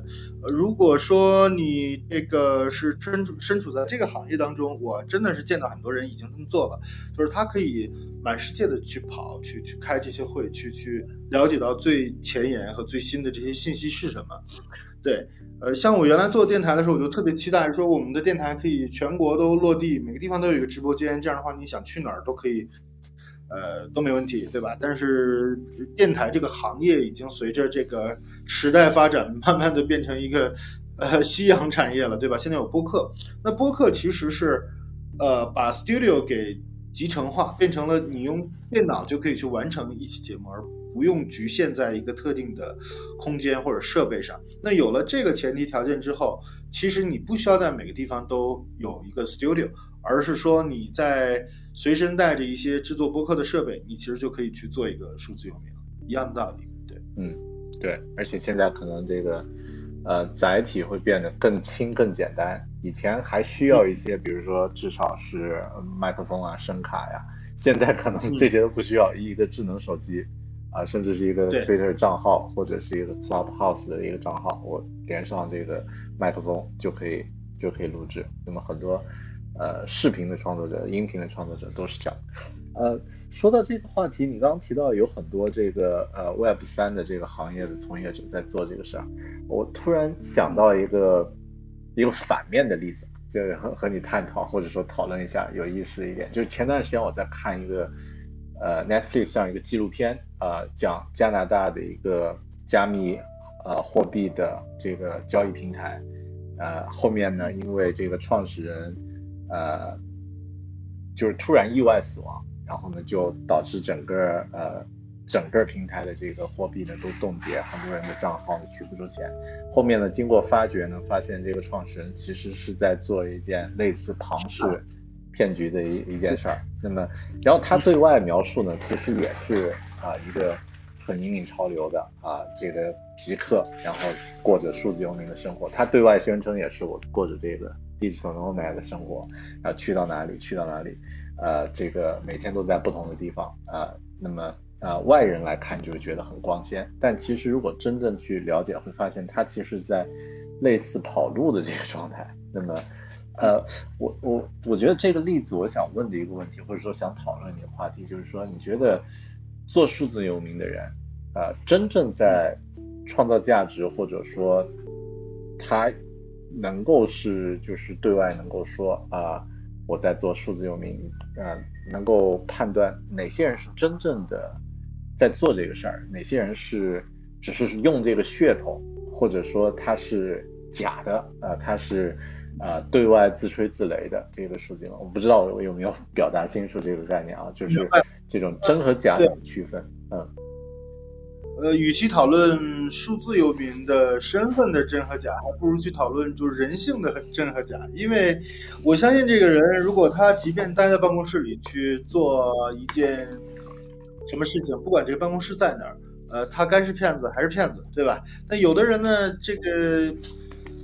[SPEAKER 2] 如果说你这个是身处身处在这个行业当中，我真的是见到很多人已经这么做了，就是他可以满世界的去跑，去去开这些会，去去了解到最前沿和最新的这些信息是什么。对。呃，像我原来做电台的时候，我就特别期待说我们的电台可以全国都落地，每个地方都有一个直播间，这样的话你想去哪儿都可以，呃，都没问题，对吧？但是电台这个行业已经随着这个时代发展，慢慢的变成一个呃夕阳产业了，对吧？现在有播客，那播客其实是呃把 studio 给集成化，变成了你用电脑就可以去完成一期节目，而。不用局限在一个特定的空间或者设备上。那有了这个前提条件之后，其实你不需要在每个地方都有一个 studio，而是说你在随身带着一些制作播客的设备，你其实就可以去做一个数字游民了。一样的道理，对，
[SPEAKER 1] 嗯，对，而且现在可能这个呃载体会变得更轻更简单，以前还需要一些，比如说至少是麦克风啊、声卡呀，现在可能这些都不需要，一个智能手机啊，甚至是一个 Twitter 账号或者是一个 Clubhouse 的一个账号，我连上这个麦克风就可以就可以录制。那么很多呃视频的创作者、音频的创作者都是这样。呃，说到这个话题，你刚刚提到有很多这个呃 Web 三的这个行业的从业者在做这个事儿，我突然想到一个一个反面的例子，就是和和你探讨或者说讨论一下有意思一点，就是前段时间我在看一个呃 Netflix 上一个纪录片啊，讲加拿大的一个加密呃货币的这个交易平台，呃后面呢因为这个创始人呃就是突然意外死亡。然后呢，就导致整个呃整个平台的这个货币呢都冻结，很多人的账号呢取不出钱。后面呢，经过发掘呢，发现这个创始人其实是在做一件类似庞氏骗局的一一件事儿。那么，然后他对外描述呢，其实也是啊一个很引领潮流的啊这个极客，然后过着数字游民的生活。他对外宣称也是我过着这个 digital nomad 的生活，然后去到哪里去到哪里。呃，这个每天都在不同的地方啊，那么呃，外人来看就会觉得很光鲜，但其实如果真正去了解，会发现他其实在类似跑路的这个状态。那么，呃，我我我觉得这个例子，我想问的一个问题，或者说想讨论一个话题，就是说，你觉得做数字游民的人，呃，真正在创造价值，或者说他能够是就是对外能够说啊。我在做数字游民，呃，能够判断哪些人是真正的在做这个事儿，哪些人是只是用这个噱头，或者说他是假的，啊，他是啊对外自吹自擂的这个数字游我不知道我有没有表达清楚这个概念啊，就是这种真和假的区分，嗯。
[SPEAKER 2] 呃，与其讨论数字游民的身份的真和假，还不如去讨论就是人性的真和假。因为我相信这个人，如果他即便待在办公室里去做一件什么事情，不管这个办公室在哪儿，呃，他该是骗子还是骗子，对吧？但有的人呢，这个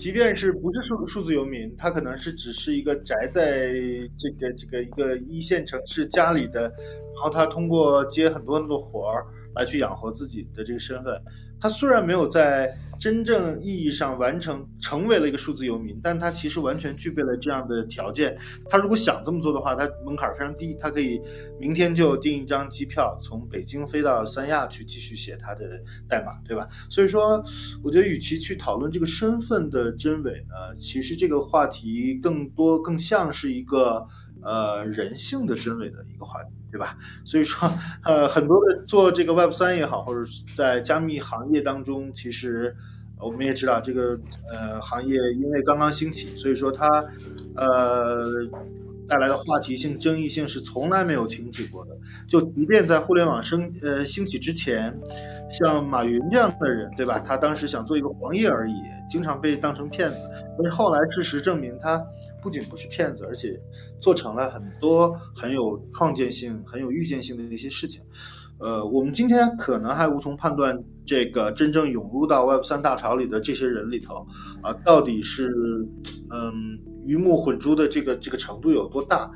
[SPEAKER 2] 即便是不是数数字游民，他可能是只是一个宅在这个这个一个一线城市家里的，然后他通过接很多很多活儿。来去养活自己的这个身份，他虽然没有在真正意义上完成成为了一个数字游民，但他其实完全具备了这样的条件。他如果想这么做的话，他门槛非常低，他可以明天就订一张机票，从北京飞到三亚去继续写他的代码，对吧？所以说，我觉得与其去讨论这个身份的真伪呢，其实这个话题更多更像是一个。呃，人性的真伪的一个话题，对吧？所以说，呃，很多的做这个 Web 三也好，或者在加密行业当中，其实我们也知道，这个呃行业因为刚刚兴起，所以说它呃带来的话题性、争议性是从来没有停止过的。就即便在互联网升呃兴起之前，像马云这样的人，对吧？他当时想做一个黄页而已，经常被当成骗子，但是后来事实证明他。不仅不是骗子，而且做成了很多很有创建性、很有预见性的一些事情。呃，我们今天可能还无从判断这个真正涌入到 Web 三大潮里的这些人里头啊，到底是嗯鱼目混珠的这个这个程度有多大。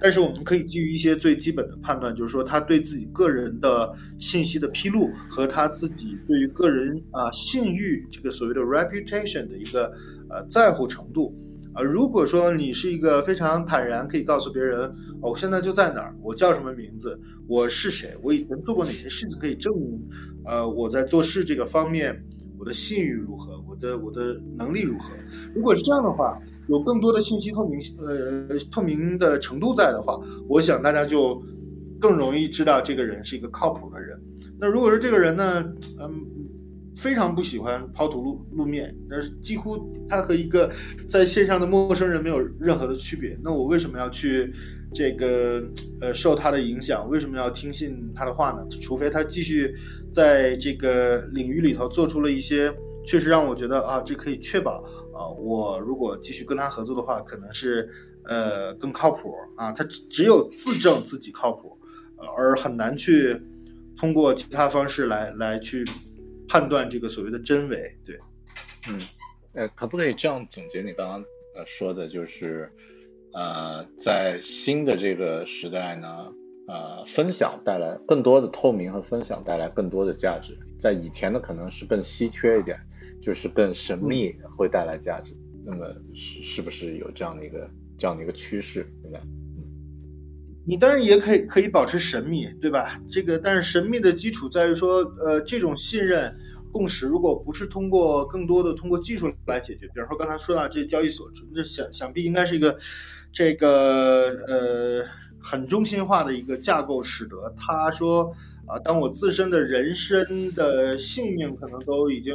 [SPEAKER 2] 但是我们可以基于一些最基本的判断，就是说他对自己个人的信息的披露和他自己对于个人啊信誉这个所谓的 reputation 的一个呃在乎程度。啊，如果说你是一个非常坦然，可以告诉别人，我现在就在哪儿，我叫什么名字，我是谁，我以前做过哪些事情可以证明，呃，我在做事这个方面，我的信誉如何，我的我的能力如何？如果是这样的话，有更多的信息透明，呃，透明的程度在的话，我想大家就更容易知道这个人是一个靠谱的人。那如果说这个人呢，嗯。非常不喜欢抛头露露面，但是几乎他和一个在线上的陌生人没有任何的区别。那我为什么要去这个呃受他的影响？为什么要听信他的话呢？除非他继续在这个领域里头做出了一些确实让我觉得啊，这可以确保啊，我如果继续跟他合作的话，可能是呃更靠谱啊。他只有自证自己靠谱，而很难去通过其他方式来来去。判断这个所谓的真伪。对，
[SPEAKER 1] 嗯，呃，可不可以这样总结你刚刚呃说的，就是呃，在新的这个时代呢，呃，分享带来更多的透明和分享带来更多的价值，在以前的可能是更稀缺一点，就是更神秘会带来价值。那么是是不是有这样的一个这样的一个趋势？现在？
[SPEAKER 2] 你当然也可以可以保持神秘，对吧？这个，但是神秘的基础在于说，呃，这种信任共识，如果不是通过更多的通过技术来解决，比如说刚才说到这交易所，这想想必应该是一个这个呃很中心化的一个架构，使得他说啊，当我自身的人身的性命可能都已经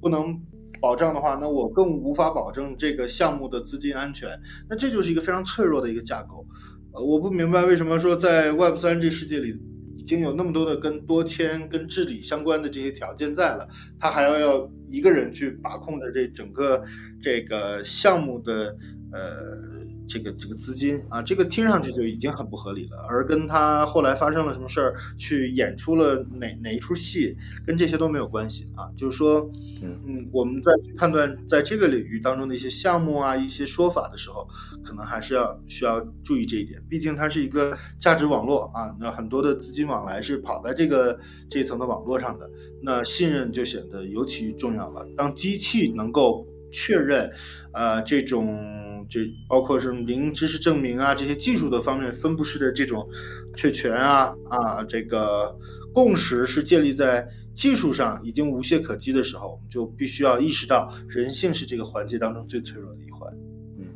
[SPEAKER 2] 不能保障的话，那我更无法保证这个项目的资金安全，那这就是一个非常脆弱的一个架构。呃，我不明白为什么说在 Web 三这世界里已经有那么多的跟多签、跟治理相关的这些条件在了，他还要要一个人去把控着这整个这个项目的呃。这个这个资金啊，这个听上去就已经很不合理了。而跟他后来发生了什么事儿，去演出了哪哪一出戏，跟这些都没有关系啊。就是说，嗯，我们在去判断在这个领域当中的一些项目啊、一些说法的时候，可能还是要需要注意这一点。毕竟它是一个价值网络啊，那很多的资金往来是跑在这个这一层的网络上的，那信任就显得尤其重要了。当机器能够确认，呃，这种。这包括是零知识证明啊，这些技术的方面分布式的这种确权啊啊，这个共识是建立在技术上已经无懈可击的时候，我们就必须要意识到人性是这个环节当中最脆弱的一环。
[SPEAKER 1] 嗯，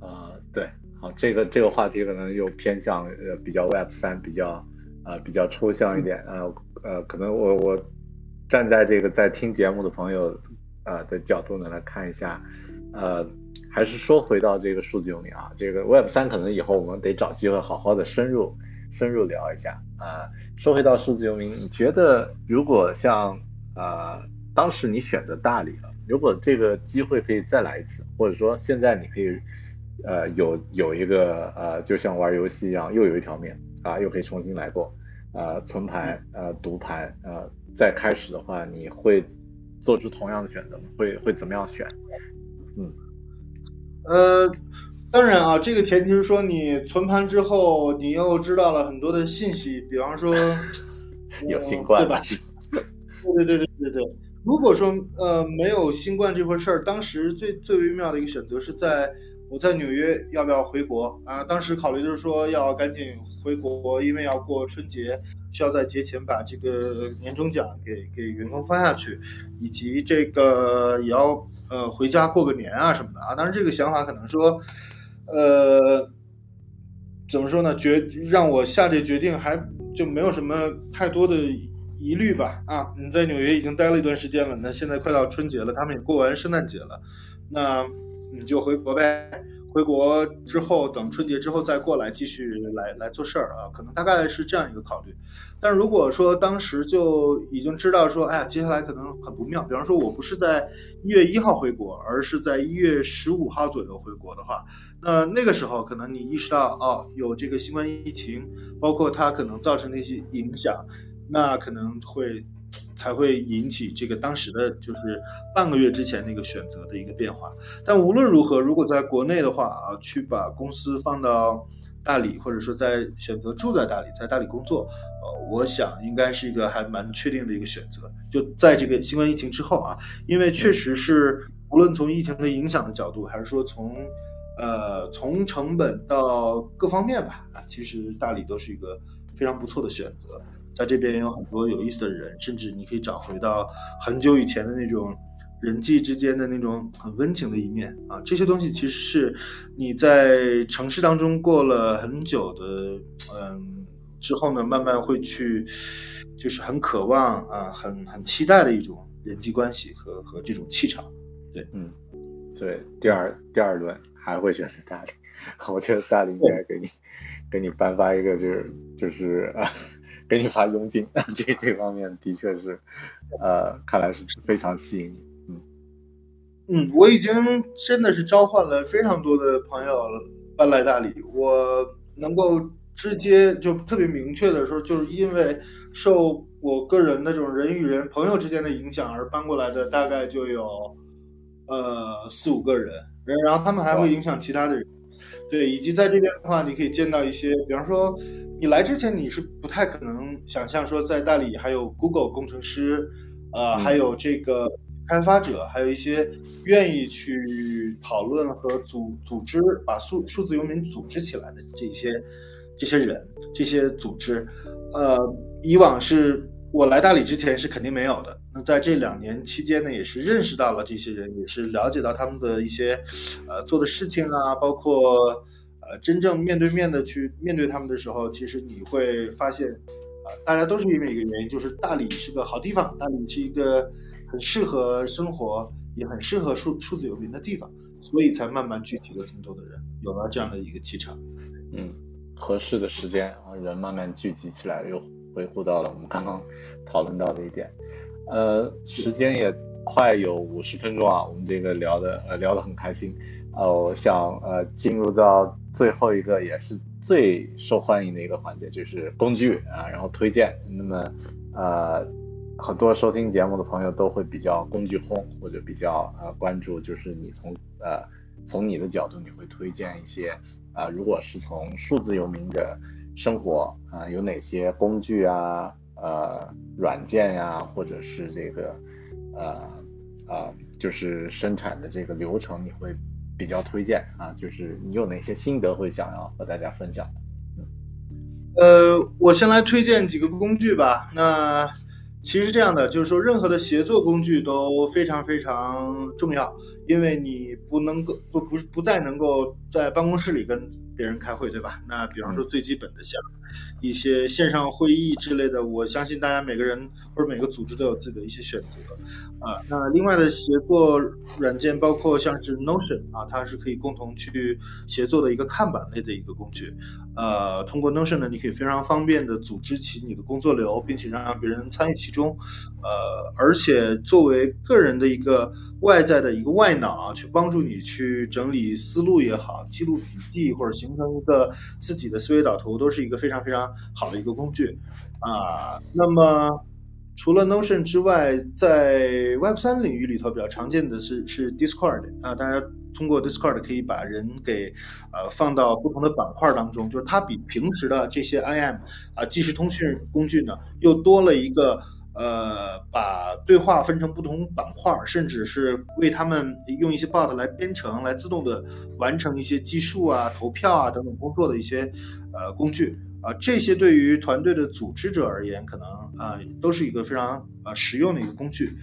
[SPEAKER 1] 啊，对，好，这个这个话题可能又偏向呃比较 Web 三，比较啊比较抽象一点，呃呃，可能我我站在这个在听节目的朋友啊的角度呢来看一下，呃。还是说回到这个数字游民啊，这个 Web 三可能以后我们得找机会好好的深入深入聊一下啊。说回到数字游民，你觉得如果像啊当时你选择大理了，如果这个机会可以再来一次，或者说现在你可以呃有有一个呃就像玩游戏一样，又有一条命啊，又可以重新来过啊，存盘呃读盘呃再开始的话，你会做出同样的选择吗？会会怎么样选？嗯。
[SPEAKER 2] 呃，当然啊，这个前提是说你存盘之后，你又知道了很多的信息，比方说
[SPEAKER 1] 有新冠，
[SPEAKER 2] 对吧？对对对对对对。如果说呃没有新冠这回事儿，当时最最微妙的一个选择是在我在纽约要不要回国啊？当时考虑就是说要赶紧回国，因为要过春节，需要在节前把这个年终奖给给员工发下去，以及这个也要。呃，回家过个年啊什么的啊，当然这个想法可能说，呃，怎么说呢？决让我下这决定还就没有什么太多的疑虑吧。啊，你在纽约已经待了一段时间了，那现在快到春节了，他们也过完圣诞节了，那你就回国呗。回国之后，等春节之后再过来继续来来做事儿啊，可能大概是这样一个考虑。但如果说当时就已经知道说，哎呀，接下来可能很不妙，比方说我不是在一月一号回国，而是在一月十五号左右回国的话，那那个时候可能你意识到哦，有这个新冠疫情，包括它可能造成的一些影响，那可能会。才会引起这个当时的就是半个月之前那个选择的一个变化。但无论如何，如果在国内的话啊，去把公司放到大理，或者说在选择住在大理，在大理工作，呃，我想应该是一个还蛮确定的一个选择。就在这个新冠疫情之后啊，因为确实是无论从疫情的影响的角度，还是说从呃从成本到各方面吧，啊，其实大理都是一个非常不错的选择。在这边有很多有意思的人，甚至你可以找回到很久以前的那种人际之间的那种很温情的一面啊！这些东西其实是你在城市当中过了很久的，嗯，之后呢，慢慢会去，就是很渴望啊，很很期待的一种人际关系和和这种气场。对，
[SPEAKER 1] 嗯，所以第二第二轮还会选择大理，我觉得大理应该给你给你颁发一个就是就是啊。给你发佣金，这这方面的确是，呃，看来是非常吸引你。
[SPEAKER 2] 嗯。嗯，我已经真的是召唤了非常多的朋友搬来大理，我能够直接就特别明确的说，就是因为受我个人那种人与人朋友之间的影响而搬过来的，大概就有呃四五个人，然后他们还会影响其他的人。对，以及在这边的话，你可以见到一些，比方说，你来之前你是不太可能想象说，在大理还有 Google 工程师，呃，还有这个开发者，还有一些愿意去讨论和组组织把数数字游民组织起来的这些这些人、这些组织，呃，以往是我来大理之前是肯定没有的。在这两年期间呢，也是认识到了这些人，也是了解到他们的一些，呃，做的事情啊，包括呃，真正面对面的去面对他们的时候，其实你会发现，啊，大家都是因为一个原因，就是大理是个好地方，大理是一个很适合生活，也很适合数数字游民的地方，所以才慢慢聚集了这么多的人，有了这样的一个气场。
[SPEAKER 1] 嗯，合适的时间啊，人慢慢聚集起来，又维护到了我们刚刚讨论到的一点。呃，时间也快有五十分钟啊，我们这个聊的呃聊得很开心，呃，我想呃进入到最后一个也是最受欢迎的一个环节，就是工具啊，然后推荐。那么呃很多收听节目的朋友都会比较工具控，或者比较呃关注，就是你从呃从你的角度你会推荐一些啊，如果是从数字游民的生活啊，有哪些工具啊？呃，软件呀，或者是这个，呃，呃，就是生产的这个流程，你会比较推荐啊？就是你有哪些心得会想要和大家分享？
[SPEAKER 2] 嗯，呃，我先来推荐几个工具吧。那其实这样的，就是说，任何的协作工具都非常非常重要，因为你不能够不不不再能够在办公室里跟。别人开会对吧？那比方说最基本的像一些线上会议之类的，我相信大家每个人或者每个组织都有自己的一些选择啊。那另外的协作软件包括像是 Notion 啊，它是可以共同去协作的一个看板类的一个工具。呃，通过 Notion 呢，你可以非常方便的组织起你的工作流，并且让别人参与其中。呃，而且作为个人的一个外在的一个外脑啊，去帮助你去整理思路也好，记录笔记或者形成一个自己的思维导图，都是一个非常非常好的一个工具啊。那么除了 Notion 之外，在 Web 三领域里头比较常见的是是 Discord 啊，大家。通过 Discord 可以把人给呃放到不同的板块当中，就是它比平时的这些 IM 啊即时通讯工具呢，又多了一个呃把对话分成不同板块，甚至是为他们用一些 bot 来编程，来自动的完成一些计数啊、投票啊等等工作的一些呃工具啊，这些对于团队的组织者而言，可能啊都是一个非常呃实用的一个工具。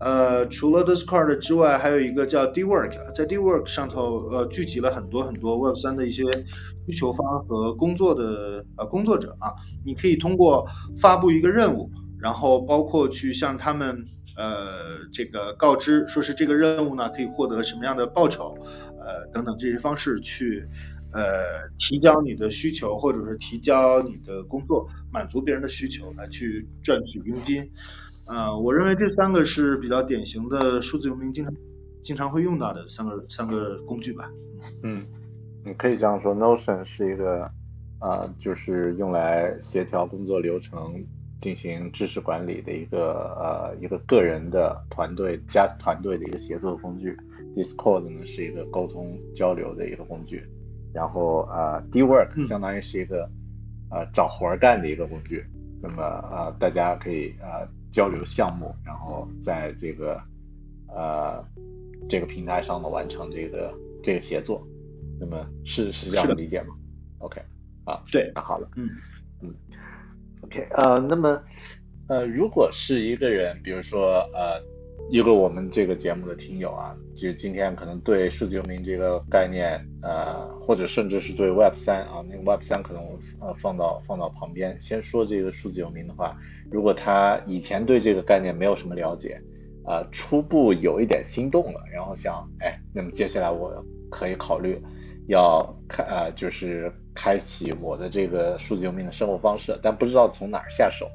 [SPEAKER 2] 呃，除了 Discord 之外，还有一个叫 DWork，在 DWork 上头，呃，聚集了很多很多 Web 三的一些需求方和工作的呃工作者啊。你可以通过发布一个任务，然后包括去向他们呃这个告知，说是这个任务呢可以获得什么样的报酬，呃等等这些方式去呃提交你的需求，或者是提交你的工作，满足别人的需求，来去赚取佣金。呃，我认为这三个是比较典型的数字游民经常经常会用到的三个三个工具吧。
[SPEAKER 1] 嗯，你可以这样说，Notion 是一个呃，就是用来协调工作流程、进行知识管理的一个呃一个个人的团队加团队的一个协作工具。Discord 呢是一个沟通交流的一个工具。然后啊，DWork 相当于是一个呃找活干的一个工具。那么呃，大家可以呃。交流项目，然后在这个呃这个平台上呢完成这个这个协作，那么是是这样的理解吗？OK，啊，
[SPEAKER 2] 对，
[SPEAKER 1] 那好了，嗯嗯，OK，呃，那么呃如果是一个人，比如说呃一个我们这个节目的听友啊，就今天可能对数字游民这个概念呃或者甚至是对 Web 三啊，那个 Web 三可能呃放到放到旁边，先说这个数字游民的话。如果他以前对这个概念没有什么了解，呃，初步有一点心动了，然后想，哎，那么接下来我可以考虑要看，呃，就是开启我的这个数字游民的生活方式，但不知道从哪儿下手。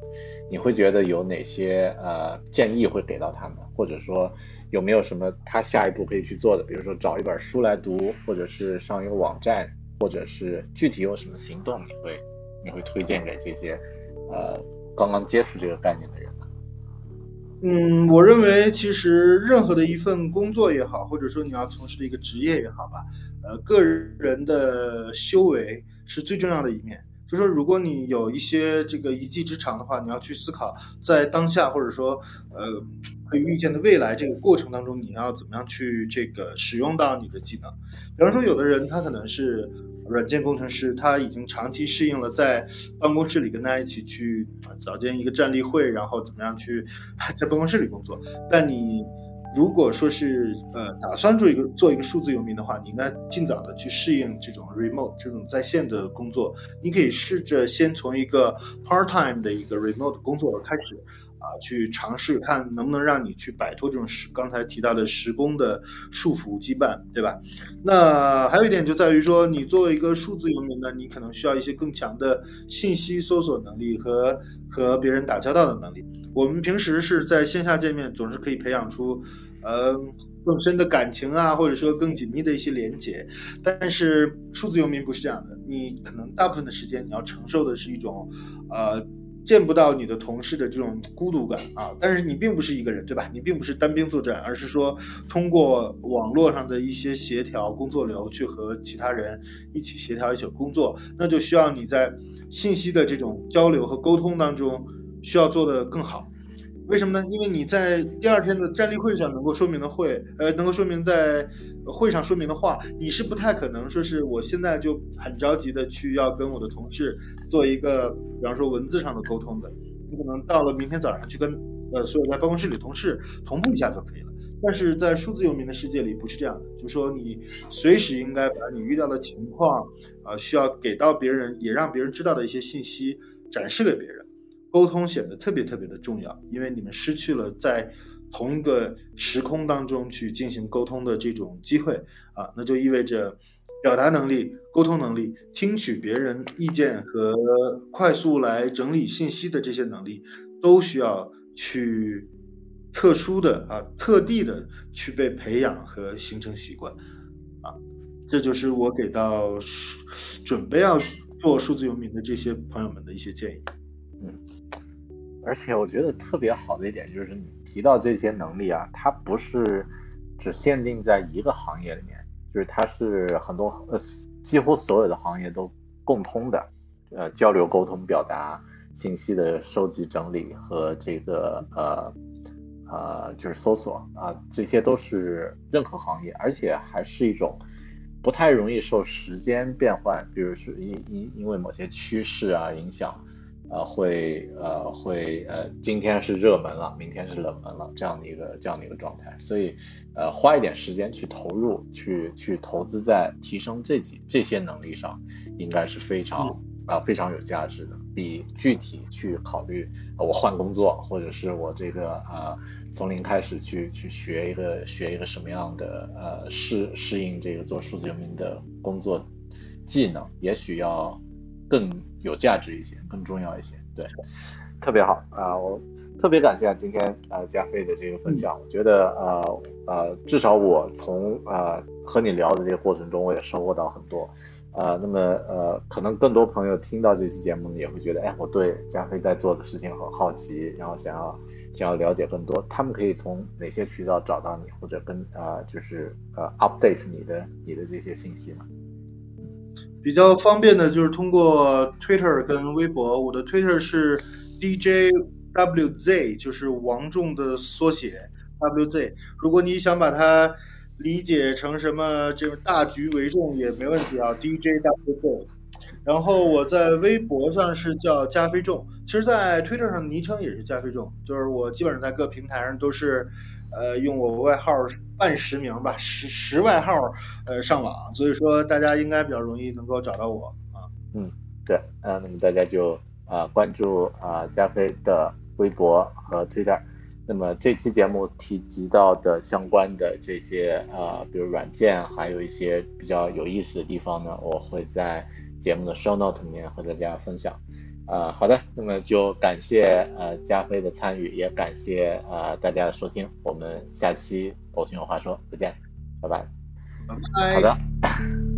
[SPEAKER 1] 你会觉得有哪些呃建议会给到他们，或者说有没有什么他下一步可以去做的？比如说找一本书来读，或者是上一个网站或者是具体有什么行动你会你会推荐给这些呃刚刚接触这个概念的人？
[SPEAKER 2] 嗯，我认为其实任何的一份工作也好，或者说你要从事的一个职业也好吧，呃，个人的修为是最重要的一面。就说如果你有一些这个一技之长的话，你要去思考在当下或者说呃可以预见的未来这个过程当中，你要怎么样去这个使用到你的技能。比方说，有的人他可能是。软件工程师他已经长期适应了在办公室里跟大家一起去早间一个站立会，然后怎么样去 在办公室里工作。但你如果说是呃打算做一个做一个数字游民的话，你应该尽早的去适应这种 remote 这种在线的工作。你可以试着先从一个 part time 的一个 remote 工作开始。啊，去尝试看能不能让你去摆脱这种时刚才提到的时工的束缚羁绊，对吧？那还有一点就在于说，你作为一个数字游民呢，你可能需要一些更强的信息搜索能力和和别人打交道的能力。我们平时是在线下见面，总是可以培养出呃更深的感情啊，或者说更紧密的一些连接。但是数字游民不是这样的，你可能大部分的时间你要承受的是一种呃。见不到你的同事的这种孤独感啊，但是你并不是一个人，对吧？你并不是单兵作战，而是说通过网络上的一些协调工作流去和其他人一起协调一起工作，那就需要你在信息的这种交流和沟通当中需要做得更好。为什么呢？因为你在第二天的站立会上能够说明的会，呃，能够说明在会上说明的话，你是不太可能说是我现在就很着急的去要跟我的同事做一个，比方说文字上的沟通的。你可能到了明天早上去跟呃所有在办公室里同事同步一下就可以了。但是在数字游民的世界里不是这样的，就是说你随时应该把你遇到的情况，啊，需要给到别人，也让别人知道的一些信息展示给别人。沟通显得特别特别的重要，因为你们失去了在同一个时空当中去进行沟通的这种机会啊，那就意味着表达能力、沟通能力、听取别人意见和快速来整理信息的这些能力，都需要去特殊的啊、特地的去被培养和形成习惯啊，这就是我给到准备要做数字游民的这些朋友们的一些建议。
[SPEAKER 1] 而且我觉得特别好的一点就是你提到这些能力啊，它不是只限定在一个行业里面，就是它是很多呃几乎所有的行业都共通的，呃交流沟通表达信息的收集整理和这个呃呃就是搜索啊，这些都是任何行业，而且还是一种不太容易受时间变换，比如说因因因为某些趋势啊影响。呃，会呃会呃，今天是热门了，明天是冷门了，这样的一个这样的一个状态，所以呃，花一点时间去投入，去去投资在提升这几这些能力上，应该是非常啊非常有价值的，比具体去考虑我换工作，或者是我这个呃从零开始去去学一个学一个什么样的呃适适应这个做数字游民的工作技能，也许要。更有价值一些，更重要一些，对，特别好啊！我特别感谢啊，今天呃加菲的这个分享，我觉得呃呃，至少我从呃和你聊的这个过程中，我也收获到很多啊。那么呃，可能更多朋友听到这期节目也会觉得，哎，我对加菲在做的事情很好奇，然后想要想要了解更多。他们可以从哪些渠道找到你，或者跟呃就是呃 update 你的你的这些信息呢？
[SPEAKER 2] 比较方便的就是通过 Twitter 跟微博，我的 Twitter 是 DJWZ，就是王众的缩写 WZ。如果你想把它理解成什么这个大局为重也没问题啊，DJWZ。然后我在微博上是叫加菲众，其实，在 Twitter 上昵称也是加菲众，就是我基本上在各平台上都是。呃，用我外号半实名吧，实实外号，呃，上网，所以说大家应该比较容易能够找到我啊。
[SPEAKER 1] 嗯，对，啊，那么大家就啊关注啊加菲的微博和 Twitter。那么这期节目提及到的相关的这些啊，比如软件，还有一些比较有意思的地方呢，我会在节目的 show note 里面和大家分享。啊，好的，那么就感谢呃加菲的参与，也感谢呃大家的收听，我们下期我是有话说再见
[SPEAKER 2] 拜拜。
[SPEAKER 1] 好的。